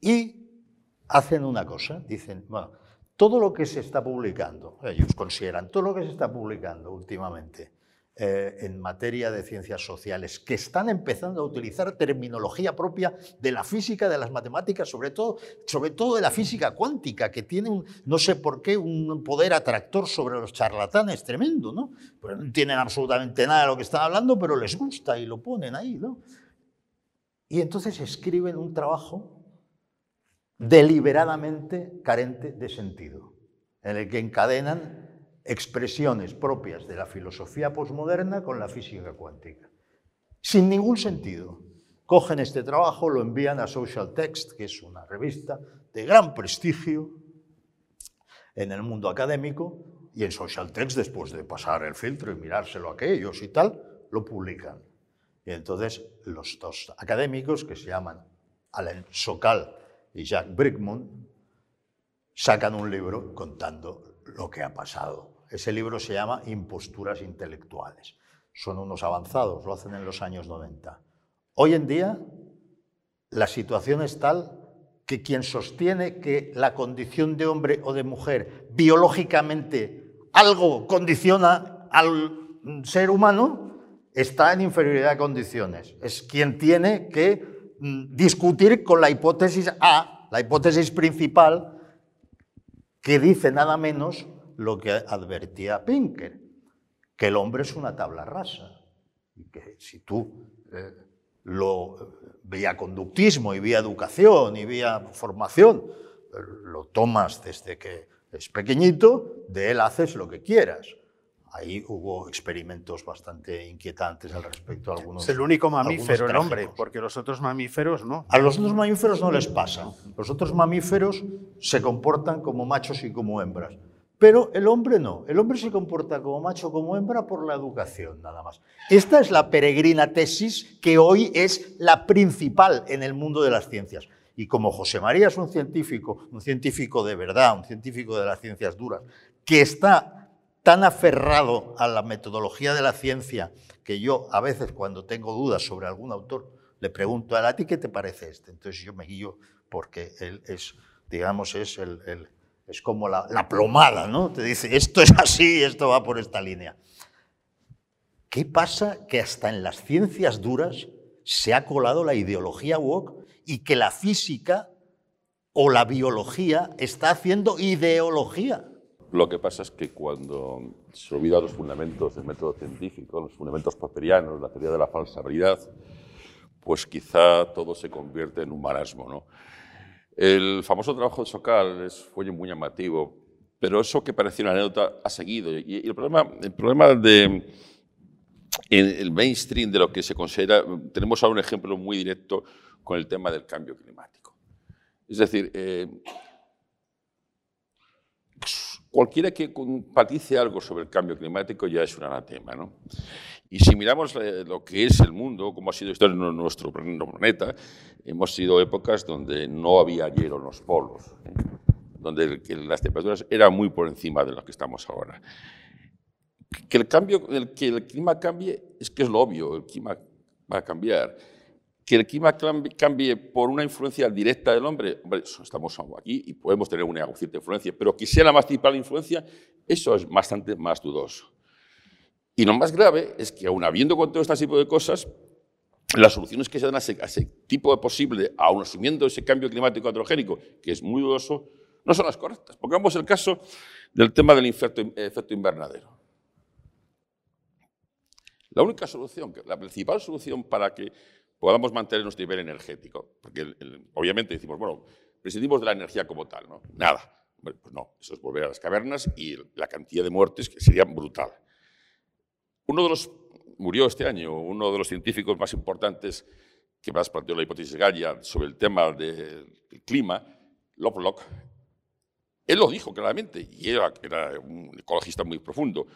[SPEAKER 5] Y hacen una cosa, dicen, bueno, todo lo que se está publicando, ellos consideran, todo lo que se está publicando últimamente eh, en materia de ciencias sociales, que están empezando a utilizar terminología propia de la física, de las matemáticas, sobre todo, sobre todo de la física cuántica, que tiene, no sé por qué, un poder atractor sobre los charlatanes tremendo, ¿no? Pues no tienen absolutamente nada de lo que están hablando, pero les gusta y lo ponen ahí, ¿no? Y entonces escriben un trabajo deliberadamente carente de sentido, en el que encadenan expresiones propias de la filosofía posmoderna con la física cuántica. Sin ningún sentido. Cogen este trabajo, lo envían a Social Text, que es una revista de gran prestigio en el mundo académico, y en Social Text, después de pasar el filtro y mirárselo a aquellos y tal, lo publican. Y entonces los dos académicos, que se llaman Alain Sokal y Jacques Brigmont, sacan un libro contando lo que ha pasado ese libro se llama Imposturas intelectuales. Son unos avanzados, lo hacen en los años 90. Hoy en día la situación es tal que quien sostiene que la condición de hombre o de mujer biológicamente algo condiciona al ser humano está en inferioridad de condiciones. Es quien tiene que discutir con la hipótesis A, la hipótesis principal, que dice nada menos lo que advertía Pinker, que el hombre es una tabla rasa, y que si tú eh, lo vía conductismo y vía educación y vía formación, lo tomas desde que es pequeñito, de él haces lo que quieras. Ahí hubo experimentos bastante inquietantes al respecto. Algunos,
[SPEAKER 4] es el único mamífero el hombre, porque los otros mamíferos no.
[SPEAKER 5] A los otros mamíferos no les pasa. Los otros mamíferos se comportan como machos y como hembras. Pero el hombre no, el hombre se comporta como macho, como hembra por la educación, nada más. Esta es la peregrina tesis que hoy es la principal en el mundo de las ciencias. Y como José María es un científico, un científico de verdad, un científico de las ciencias duras, que está tan aferrado a la metodología de la ciencia que yo a veces cuando tengo dudas sobre algún autor le pregunto a ti qué te parece este. Entonces yo me guío porque él es, digamos, es el es como la, plomada, ¿no? Te dice, esto es así, esto va por esta línea. ¿Qué pasa que hasta en las ciencias duras se ha colado la ideología woke y que la física o la biología está haciendo ideología?
[SPEAKER 3] Lo que pasa es que cuando se olvidan los fundamentos del método científico, los fundamentos popperianos, la teoría de la falsa realidad, pues quizá todo se convierte en un marasmo, ¿no? El famoso trabajo de Socal fue muy llamativo, pero eso que parecía una anécdota ha seguido. Y, el problema, el problema de el mainstream de lo que se considera, tenemos ahora un ejemplo muy directo con el tema del cambio climático. Es decir, eh, cualquiera que compatice algo sobre el cambio climático ya es un anatema. ¿no? Y si miramos eh, lo que es el mundo, cómo ha sido esto en nuestro planeta, hemos sido épocas donde no había hielo en los polos, ¿eh? donde las temperaturas eran muy por encima de lo que estamos ahora. Que el, cambio, que el clima cambie es que es lo obvio, el clima va a cambiar. Que el clima cambie por una influencia directa del hombre, hombre, estamos aquí y podemos tener una cierta influencia, pero que sea la más principal influencia, eso es bastante más dudoso. Y lo más grave es que, aun habiendo con todo este tipo de cosas, las soluciones que se dan a ese, tipo de posible, aun asumiendo ese cambio climático androgénico, que es muy dudoso, no son las correctas. Pongamos el caso del tema del efecto invernadero. La única solución, la principal solución para que podamos mantener nuestro nivel energético, porque obviamente decimos, bueno, prescindimos de la energía como tal, ¿no? Nada. pues no, eso es volver a las cavernas y la cantidad de muertes que sería brutal. Uno de los, murió este año, uno de los científicos más importantes que más planteó la hipótesis Gaia sobre el tema del clima, Lovelock, él lo dijo claramente, y era, era un ecologista muy profundo.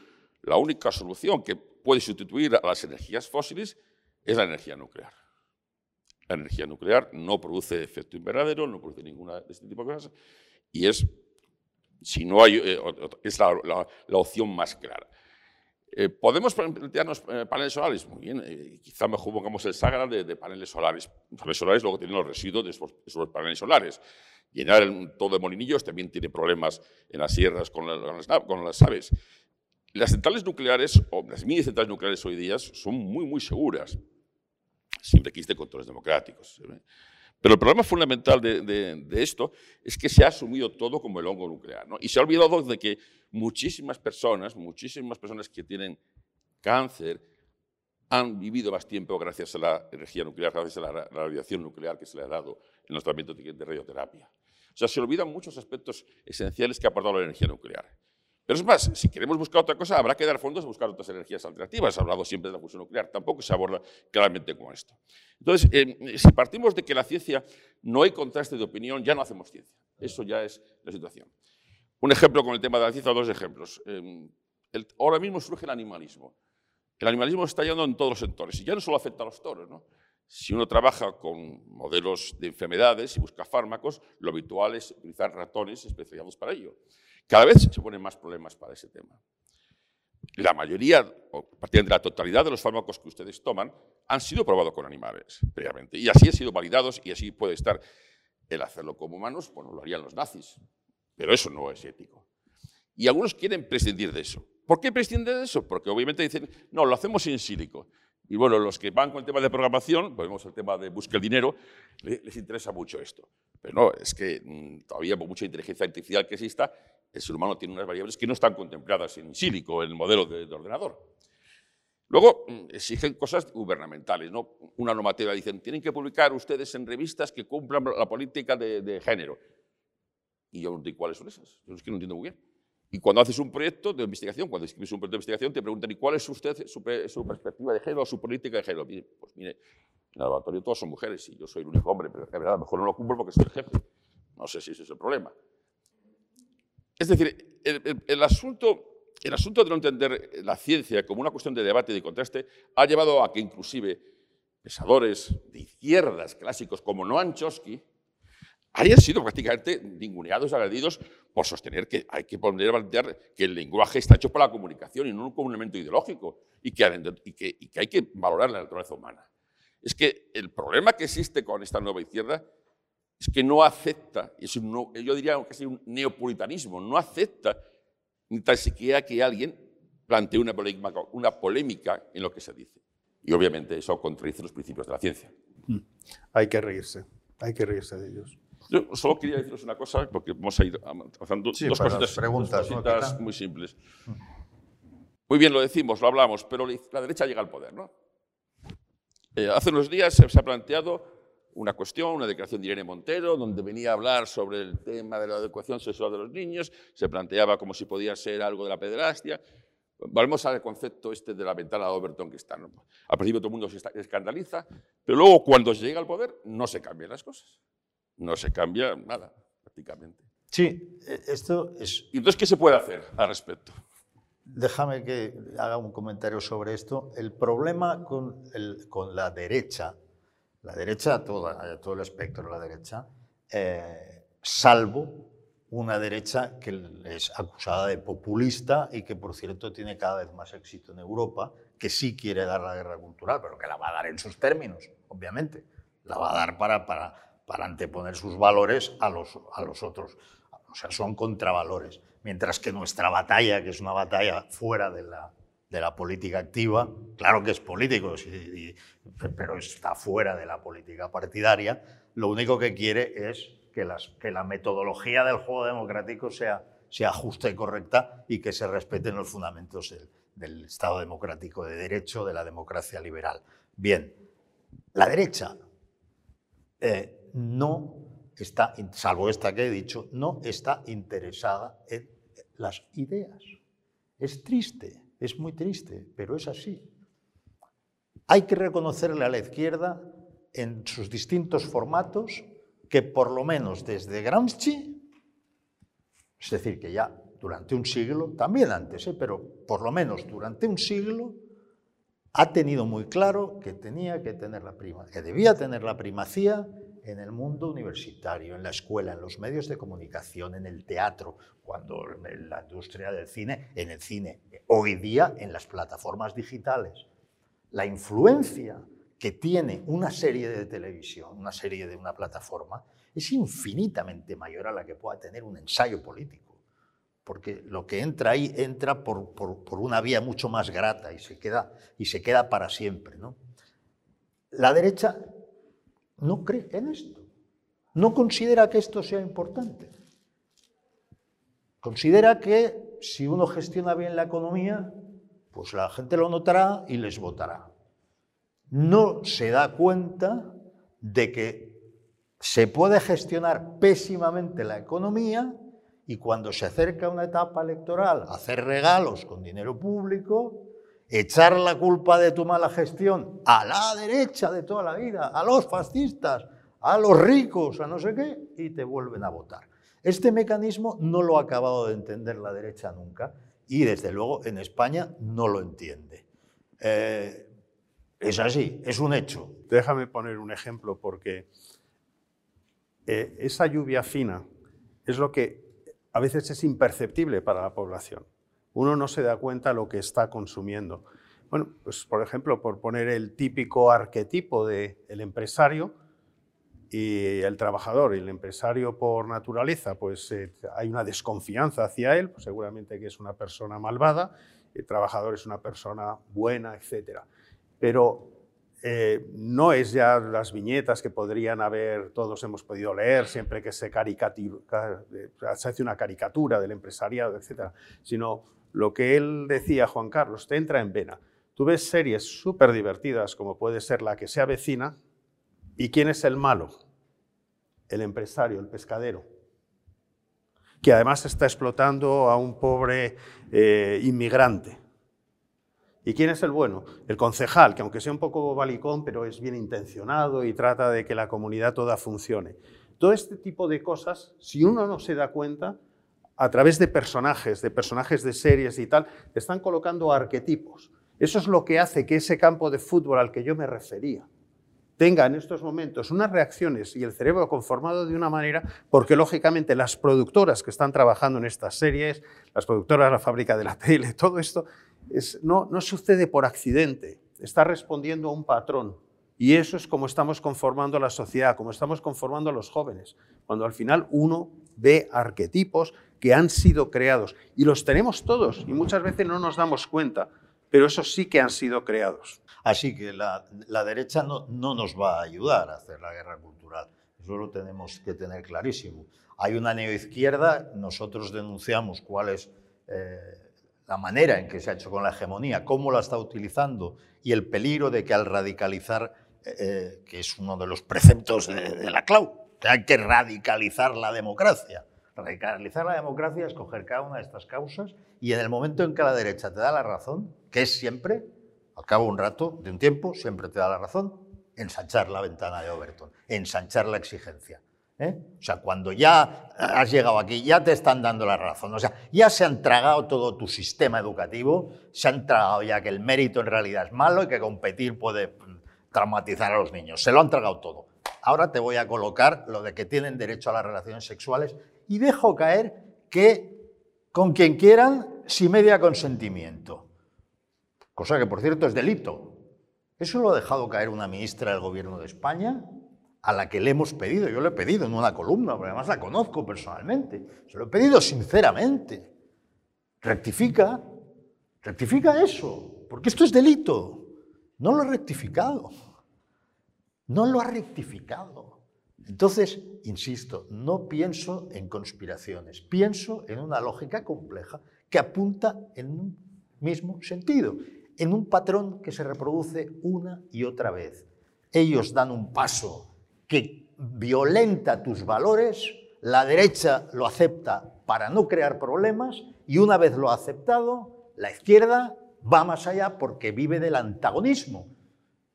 [SPEAKER 3] La única solución que puede sustituir a las energías fósiles es la energía nuclear. La energía nuclear no produce efecto invernadero, no produce ninguna de este tipo de cosas, y es, si no hay, eh, es la opción más clara. Eh, ¿Podemos plantearnos eh, paneles solares? Muy bien, eh, quizá mejor pongamos el Sagra de, paneles solares. Paneles solares luego tienen los residuos de esos, paneles solares. Llenar todo de molinillos también tiene problemas en las sierras con, las, aves. Las centrales nucleares, o las mini centrales nucleares hoy día, son muy, muy seguras, siempre existen controles democráticos. Pero el problema fundamental de, esto es que se ha asumido todo como el hongo nuclear. Y se ha olvidado de que muchísimas personas, muchísimas personas que tienen cáncer, han vivido más tiempo gracias a la energía nuclear, gracias a la radiación nuclear que se le ha dado en los tratamientos de radioterapia. O sea, se olvidan muchos aspectos esenciales que ha aportado la energía nuclear. Pero es más, si queremos buscar otra cosa, habrá que dar fondos a buscar otras energías alternativas. Ha hablado siempre de la fusión nuclear, tampoco se aborda claramente como esto. Entonces, eh, si partimos de que la ciencia no hay contraste de opinión, ya no hacemos ciencia. Eso ya es la situación. Un ejemplo con el tema de la ciencia, dos ejemplos. Eh, ahora mismo surge el animalismo. El animalismo está yendo en todos los sectores y ya no solo afecta a los toros. ¿no? Si uno trabaja con modelos de enfermedades y busca fármacos, lo habitual es utilizar ratones especializados para ello. Cada vez se ponen más problemas para ese tema. La mayoría, o prácticamente la totalidad de los fármacos que ustedes toman han sido probados con animales previamente. Y así han sido validados y así puede estar. El hacerlo como humanos, bueno, lo harían los nazis. Pero eso no es ético. Y algunos quieren prescindir de eso. ¿Por qué prescinden de eso? Porque obviamente dicen, no, lo hacemos en sílico. Y bueno, los que van con el tema de programación, volvemos al tema de buscar el dinero, les interesa mucho esto. Pero no, es que mm, todavía por mucha inteligencia artificial que exista, el ser humano tiene unas variables que no están contempladas en sílico, en el modelo de, ordenador. Luego mm, exigen cosas gubernamentales, ¿no? Una normativa, dicen, tienen que publicar ustedes en revistas que cumplan la política de, género. Y yo no digo cuáles son esas, yo es que no entiendo muy bien. Y cuando haces un proyecto de investigación, cuando escribes un proyecto de investigación, te preguntan, ¿y cuál es usted su, perspectiva de género su política de género? pues mire, en el laboratorio todos son mujeres y yo soy el único hombre, pero de verdad, a lo mejor no lo cumplo porque soy el jefe. No sé si ese es el problema. Es decir, el, asunto, el asunto de no entender la ciencia como una cuestión de debate y de contraste ha llevado a que inclusive pensadores de izquierdas clásicos como Noam Chomsky hayan sido prácticamente ninguneados, agredidos por sostener que hay que poner plantear que el lenguaje está hecho para la comunicación y no como un elemento ideológico y que hay que valorar la naturaleza humana. Es que el problema que existe con esta nueva izquierda es que no acepta, es yo diría que es un neopuritanismo, no acepta ni tan siquiera que alguien plantee una polémica, una polémica en lo que se dice. Y obviamente eso contradice los principios de la ciencia.
[SPEAKER 4] Mm. Hay que reírse, hay que reírse de ellos.
[SPEAKER 3] Yo solo quería deciros una cosa, porque vamos a ir avanzando. dos cositas, preguntas, muy simples. Muy bien, lo decimos, lo hablamos, pero la derecha llega al poder. ¿no? Eh, hace unos días se ha planteado una cuestión, una declaración de Irene Montero, donde venía a hablar sobre el tema de la educación sexual de los niños, se planteaba como si podía ser algo de la pederastia. Volvemos al concepto este de la ventana de Overton que está. Al principio todo el mundo se escandaliza, pero luego cuando se llega al poder no se cambian las cosas. no se cambia nada, prácticamente.
[SPEAKER 5] Sí, e, esto es...
[SPEAKER 3] ¿Y entonces qué se puede hacer al respecto?
[SPEAKER 5] Déjame que haga un comentario sobre esto. El problema con, con la derecha, la derecha, toda, todo el espectro de la derecha, eh, salvo una derecha que es acusada de populista y que, por cierto, tiene cada vez más éxito en Europa, que sí quiere dar la guerra cultural, pero que la va a dar en sus términos, obviamente. La va a dar para, para, para anteponer sus valores a los, a los otros. O sea, son contravalores. Mientras que nuestra batalla, que es una batalla fuera de la, de la política activa, claro que es político, pero está fuera de la política partidaria, lo único que quiere es que, la metodología del juego democrático sea, justa y correcta y que se respeten los fundamentos del, del Estado democrático de derecho, de la democracia liberal. Bien, la derecha eh, no está, salvo esta que he dicho, no está interesada en las ideas. Es triste, es muy triste, pero es así. Hay que reconocerle a la izquierda en sus distintos formatos que por lo menos desde Gramsci, es decir, que ya durante un siglo, también antes, ¿eh? pero por lo menos durante un siglo, ha tenido muy claro que tenía que tener la que debía tener la primacía en el mundo universitario, en la escuela, en los medios de comunicación, en el teatro, cuando en la industria del cine, en el cine, hoy día en las plataformas digitales. La influencia que tiene una serie de televisión, una serie de una plataforma, es infinitamente mayor a la que pueda tener un ensayo político. Porque lo que entra ahí entra por, una vía mucho más grata y se queda, y se queda para siempre. ¿no? La derecha no cree en esto, no considera que esto sea importante. Considera que si uno gestiona bien la economía, pues la gente lo notará y les votará no se da cuenta de que se puede gestionar pésimamente la economía y cuando se acerca una etapa electoral, hacer regalos con dinero público, echar la culpa de tu mala gestión a la derecha de toda la vida, a los fascistas, a los ricos, a no sé qué, y te vuelven a votar. Este mecanismo no lo ha acabado de entender la derecha nunca y desde luego en España no lo entiende. Eh, es así, es un hecho.
[SPEAKER 4] Déjame poner un ejemplo porque eh, esa lluvia fina es lo que a veces es imperceptible para la población. Uno no se da cuenta de lo que está consumiendo. Bueno, pues por ejemplo, por poner el típico arquetipo del empresario y el trabajador, y el empresario por naturaleza, pues eh, hay una desconfianza hacia él, pues seguramente que es una persona malvada, el trabajador es una persona buena, etcétera pero eh, no es ya las viñetas que podrían haber, todos hemos podido leer siempre que se, eh, se hace una caricatura del empresariado, etc., sino lo que él decía, Juan Carlos, te entra en vena. Tú ves series súper divertidas como puede ser la que se avecina, ¿y quién es el malo? El empresario, el pescadero, que además está explotando a un pobre eh, inmigrante ¿Y quién es el bueno? El concejal, que aunque sea un poco balicón, pero es bien intencionado y trata de que la comunidad toda funcione. Todo este tipo de cosas, si uno no se da cuenta, a través de personajes, de personajes de series y tal, están colocando arquetipos. Eso es lo que hace que ese campo de fútbol al que yo me refería tenga en estos momentos unas reacciones y el cerebro conformado de una manera, porque lógicamente las productoras que están trabajando en estas series, las productoras de la fábrica de la tele, todo esto no, no sucede por accidente, está respondiendo a un patrón. Y eso es como estamos conformando la sociedad, como estamos conformando a los jóvenes, cuando al final uno ve arquetipos que han sido creados. Y los tenemos todos, y muchas veces no nos damos cuenta, pero esos sí que han sido creados.
[SPEAKER 5] Así que la, derecha no, no, nos va a ayudar a hacer la guerra cultural. Eso lo tenemos que tener clarísimo. Hay una neoizquierda, nosotros denunciamos cuál es eh, la manera en que se ha hecho con la hegemonía, cómo la está utilizando y el peligro de que al radicalizar, eh, eh, que es uno de los preceptos de, la CLAU, hay que radicalizar la democracia. Radicalizar la democracia es coger cada una de estas causas y en el momento en que la derecha te da la razón, que es siempre, al cabo de un rato, de un tiempo, siempre te da la razón, ensanchar la ventana de Overton, ensanchar la exigencia. ¿Eh? O sea, cuando ya has llegado aquí, ya te están dando la razón. O sea, ya se han tragado todo tu sistema educativo, se han tragado ya que el mérito en realidad es malo y que competir puede traumatizar a los niños. Se lo han tragado todo. Ahora te voy a colocar lo de que tienen derecho a las relaciones sexuales y dejo caer que con quien quieran, si media consentimiento. Cosa que, por cierto, es delito. Eso lo ha dejado caer una ministra del Gobierno de España a la que le hemos pedido, yo le he pedido en una columna, porque además la conozco personalmente, se lo he pedido sinceramente. Rectifica, rectifica eso, porque esto es delito. No lo ha rectificado. No lo ha rectificado. Entonces, insisto, no pienso en conspiraciones, pienso en una lógica compleja que apunta en un mismo sentido, en un patrón que se reproduce una y otra vez. Ellos dan un paso que violenta tus valores, la derecha lo acepta para no crear problemas y una vez lo ha aceptado, la izquierda va más allá porque vive del antagonismo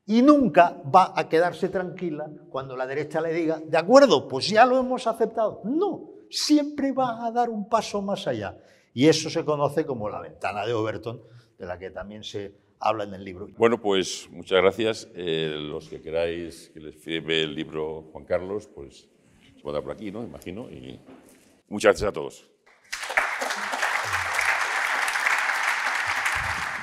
[SPEAKER 5] y nunca va a quedarse tranquila cuando la derecha le diga, de acuerdo, pues ya lo hemos aceptado. No, siempre va a dar un paso más allá. Y eso se conoce como la ventana de Overton, de la que también se habla en el libro.
[SPEAKER 3] Bueno, pues muchas gracias. Eh, los que queráis que les firme el libro Juan Carlos, pues se puede dar por aquí, ¿no? Imagino. Y muchas gracias a todos.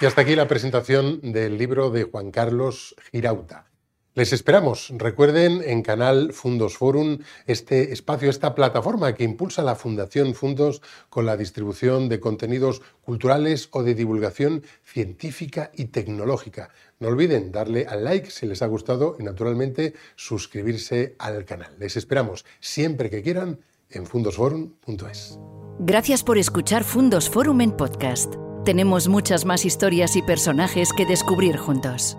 [SPEAKER 2] Y hasta aquí la presentación del libro de Juan Carlos Girauta. Les esperamos. Recuerden en Canal Fundos Forum este espacio, esta plataforma que impulsa la Fundación Fundos con la distribución de contenidos culturales o de divulgación científica y tecnológica. No olviden darle al like si les ha gustado y naturalmente suscribirse al canal. Les esperamos siempre que quieran en fundosforum.es.
[SPEAKER 6] Gracias por escuchar Fundos Forum en podcast. Tenemos muchas más historias y personajes que descubrir juntos.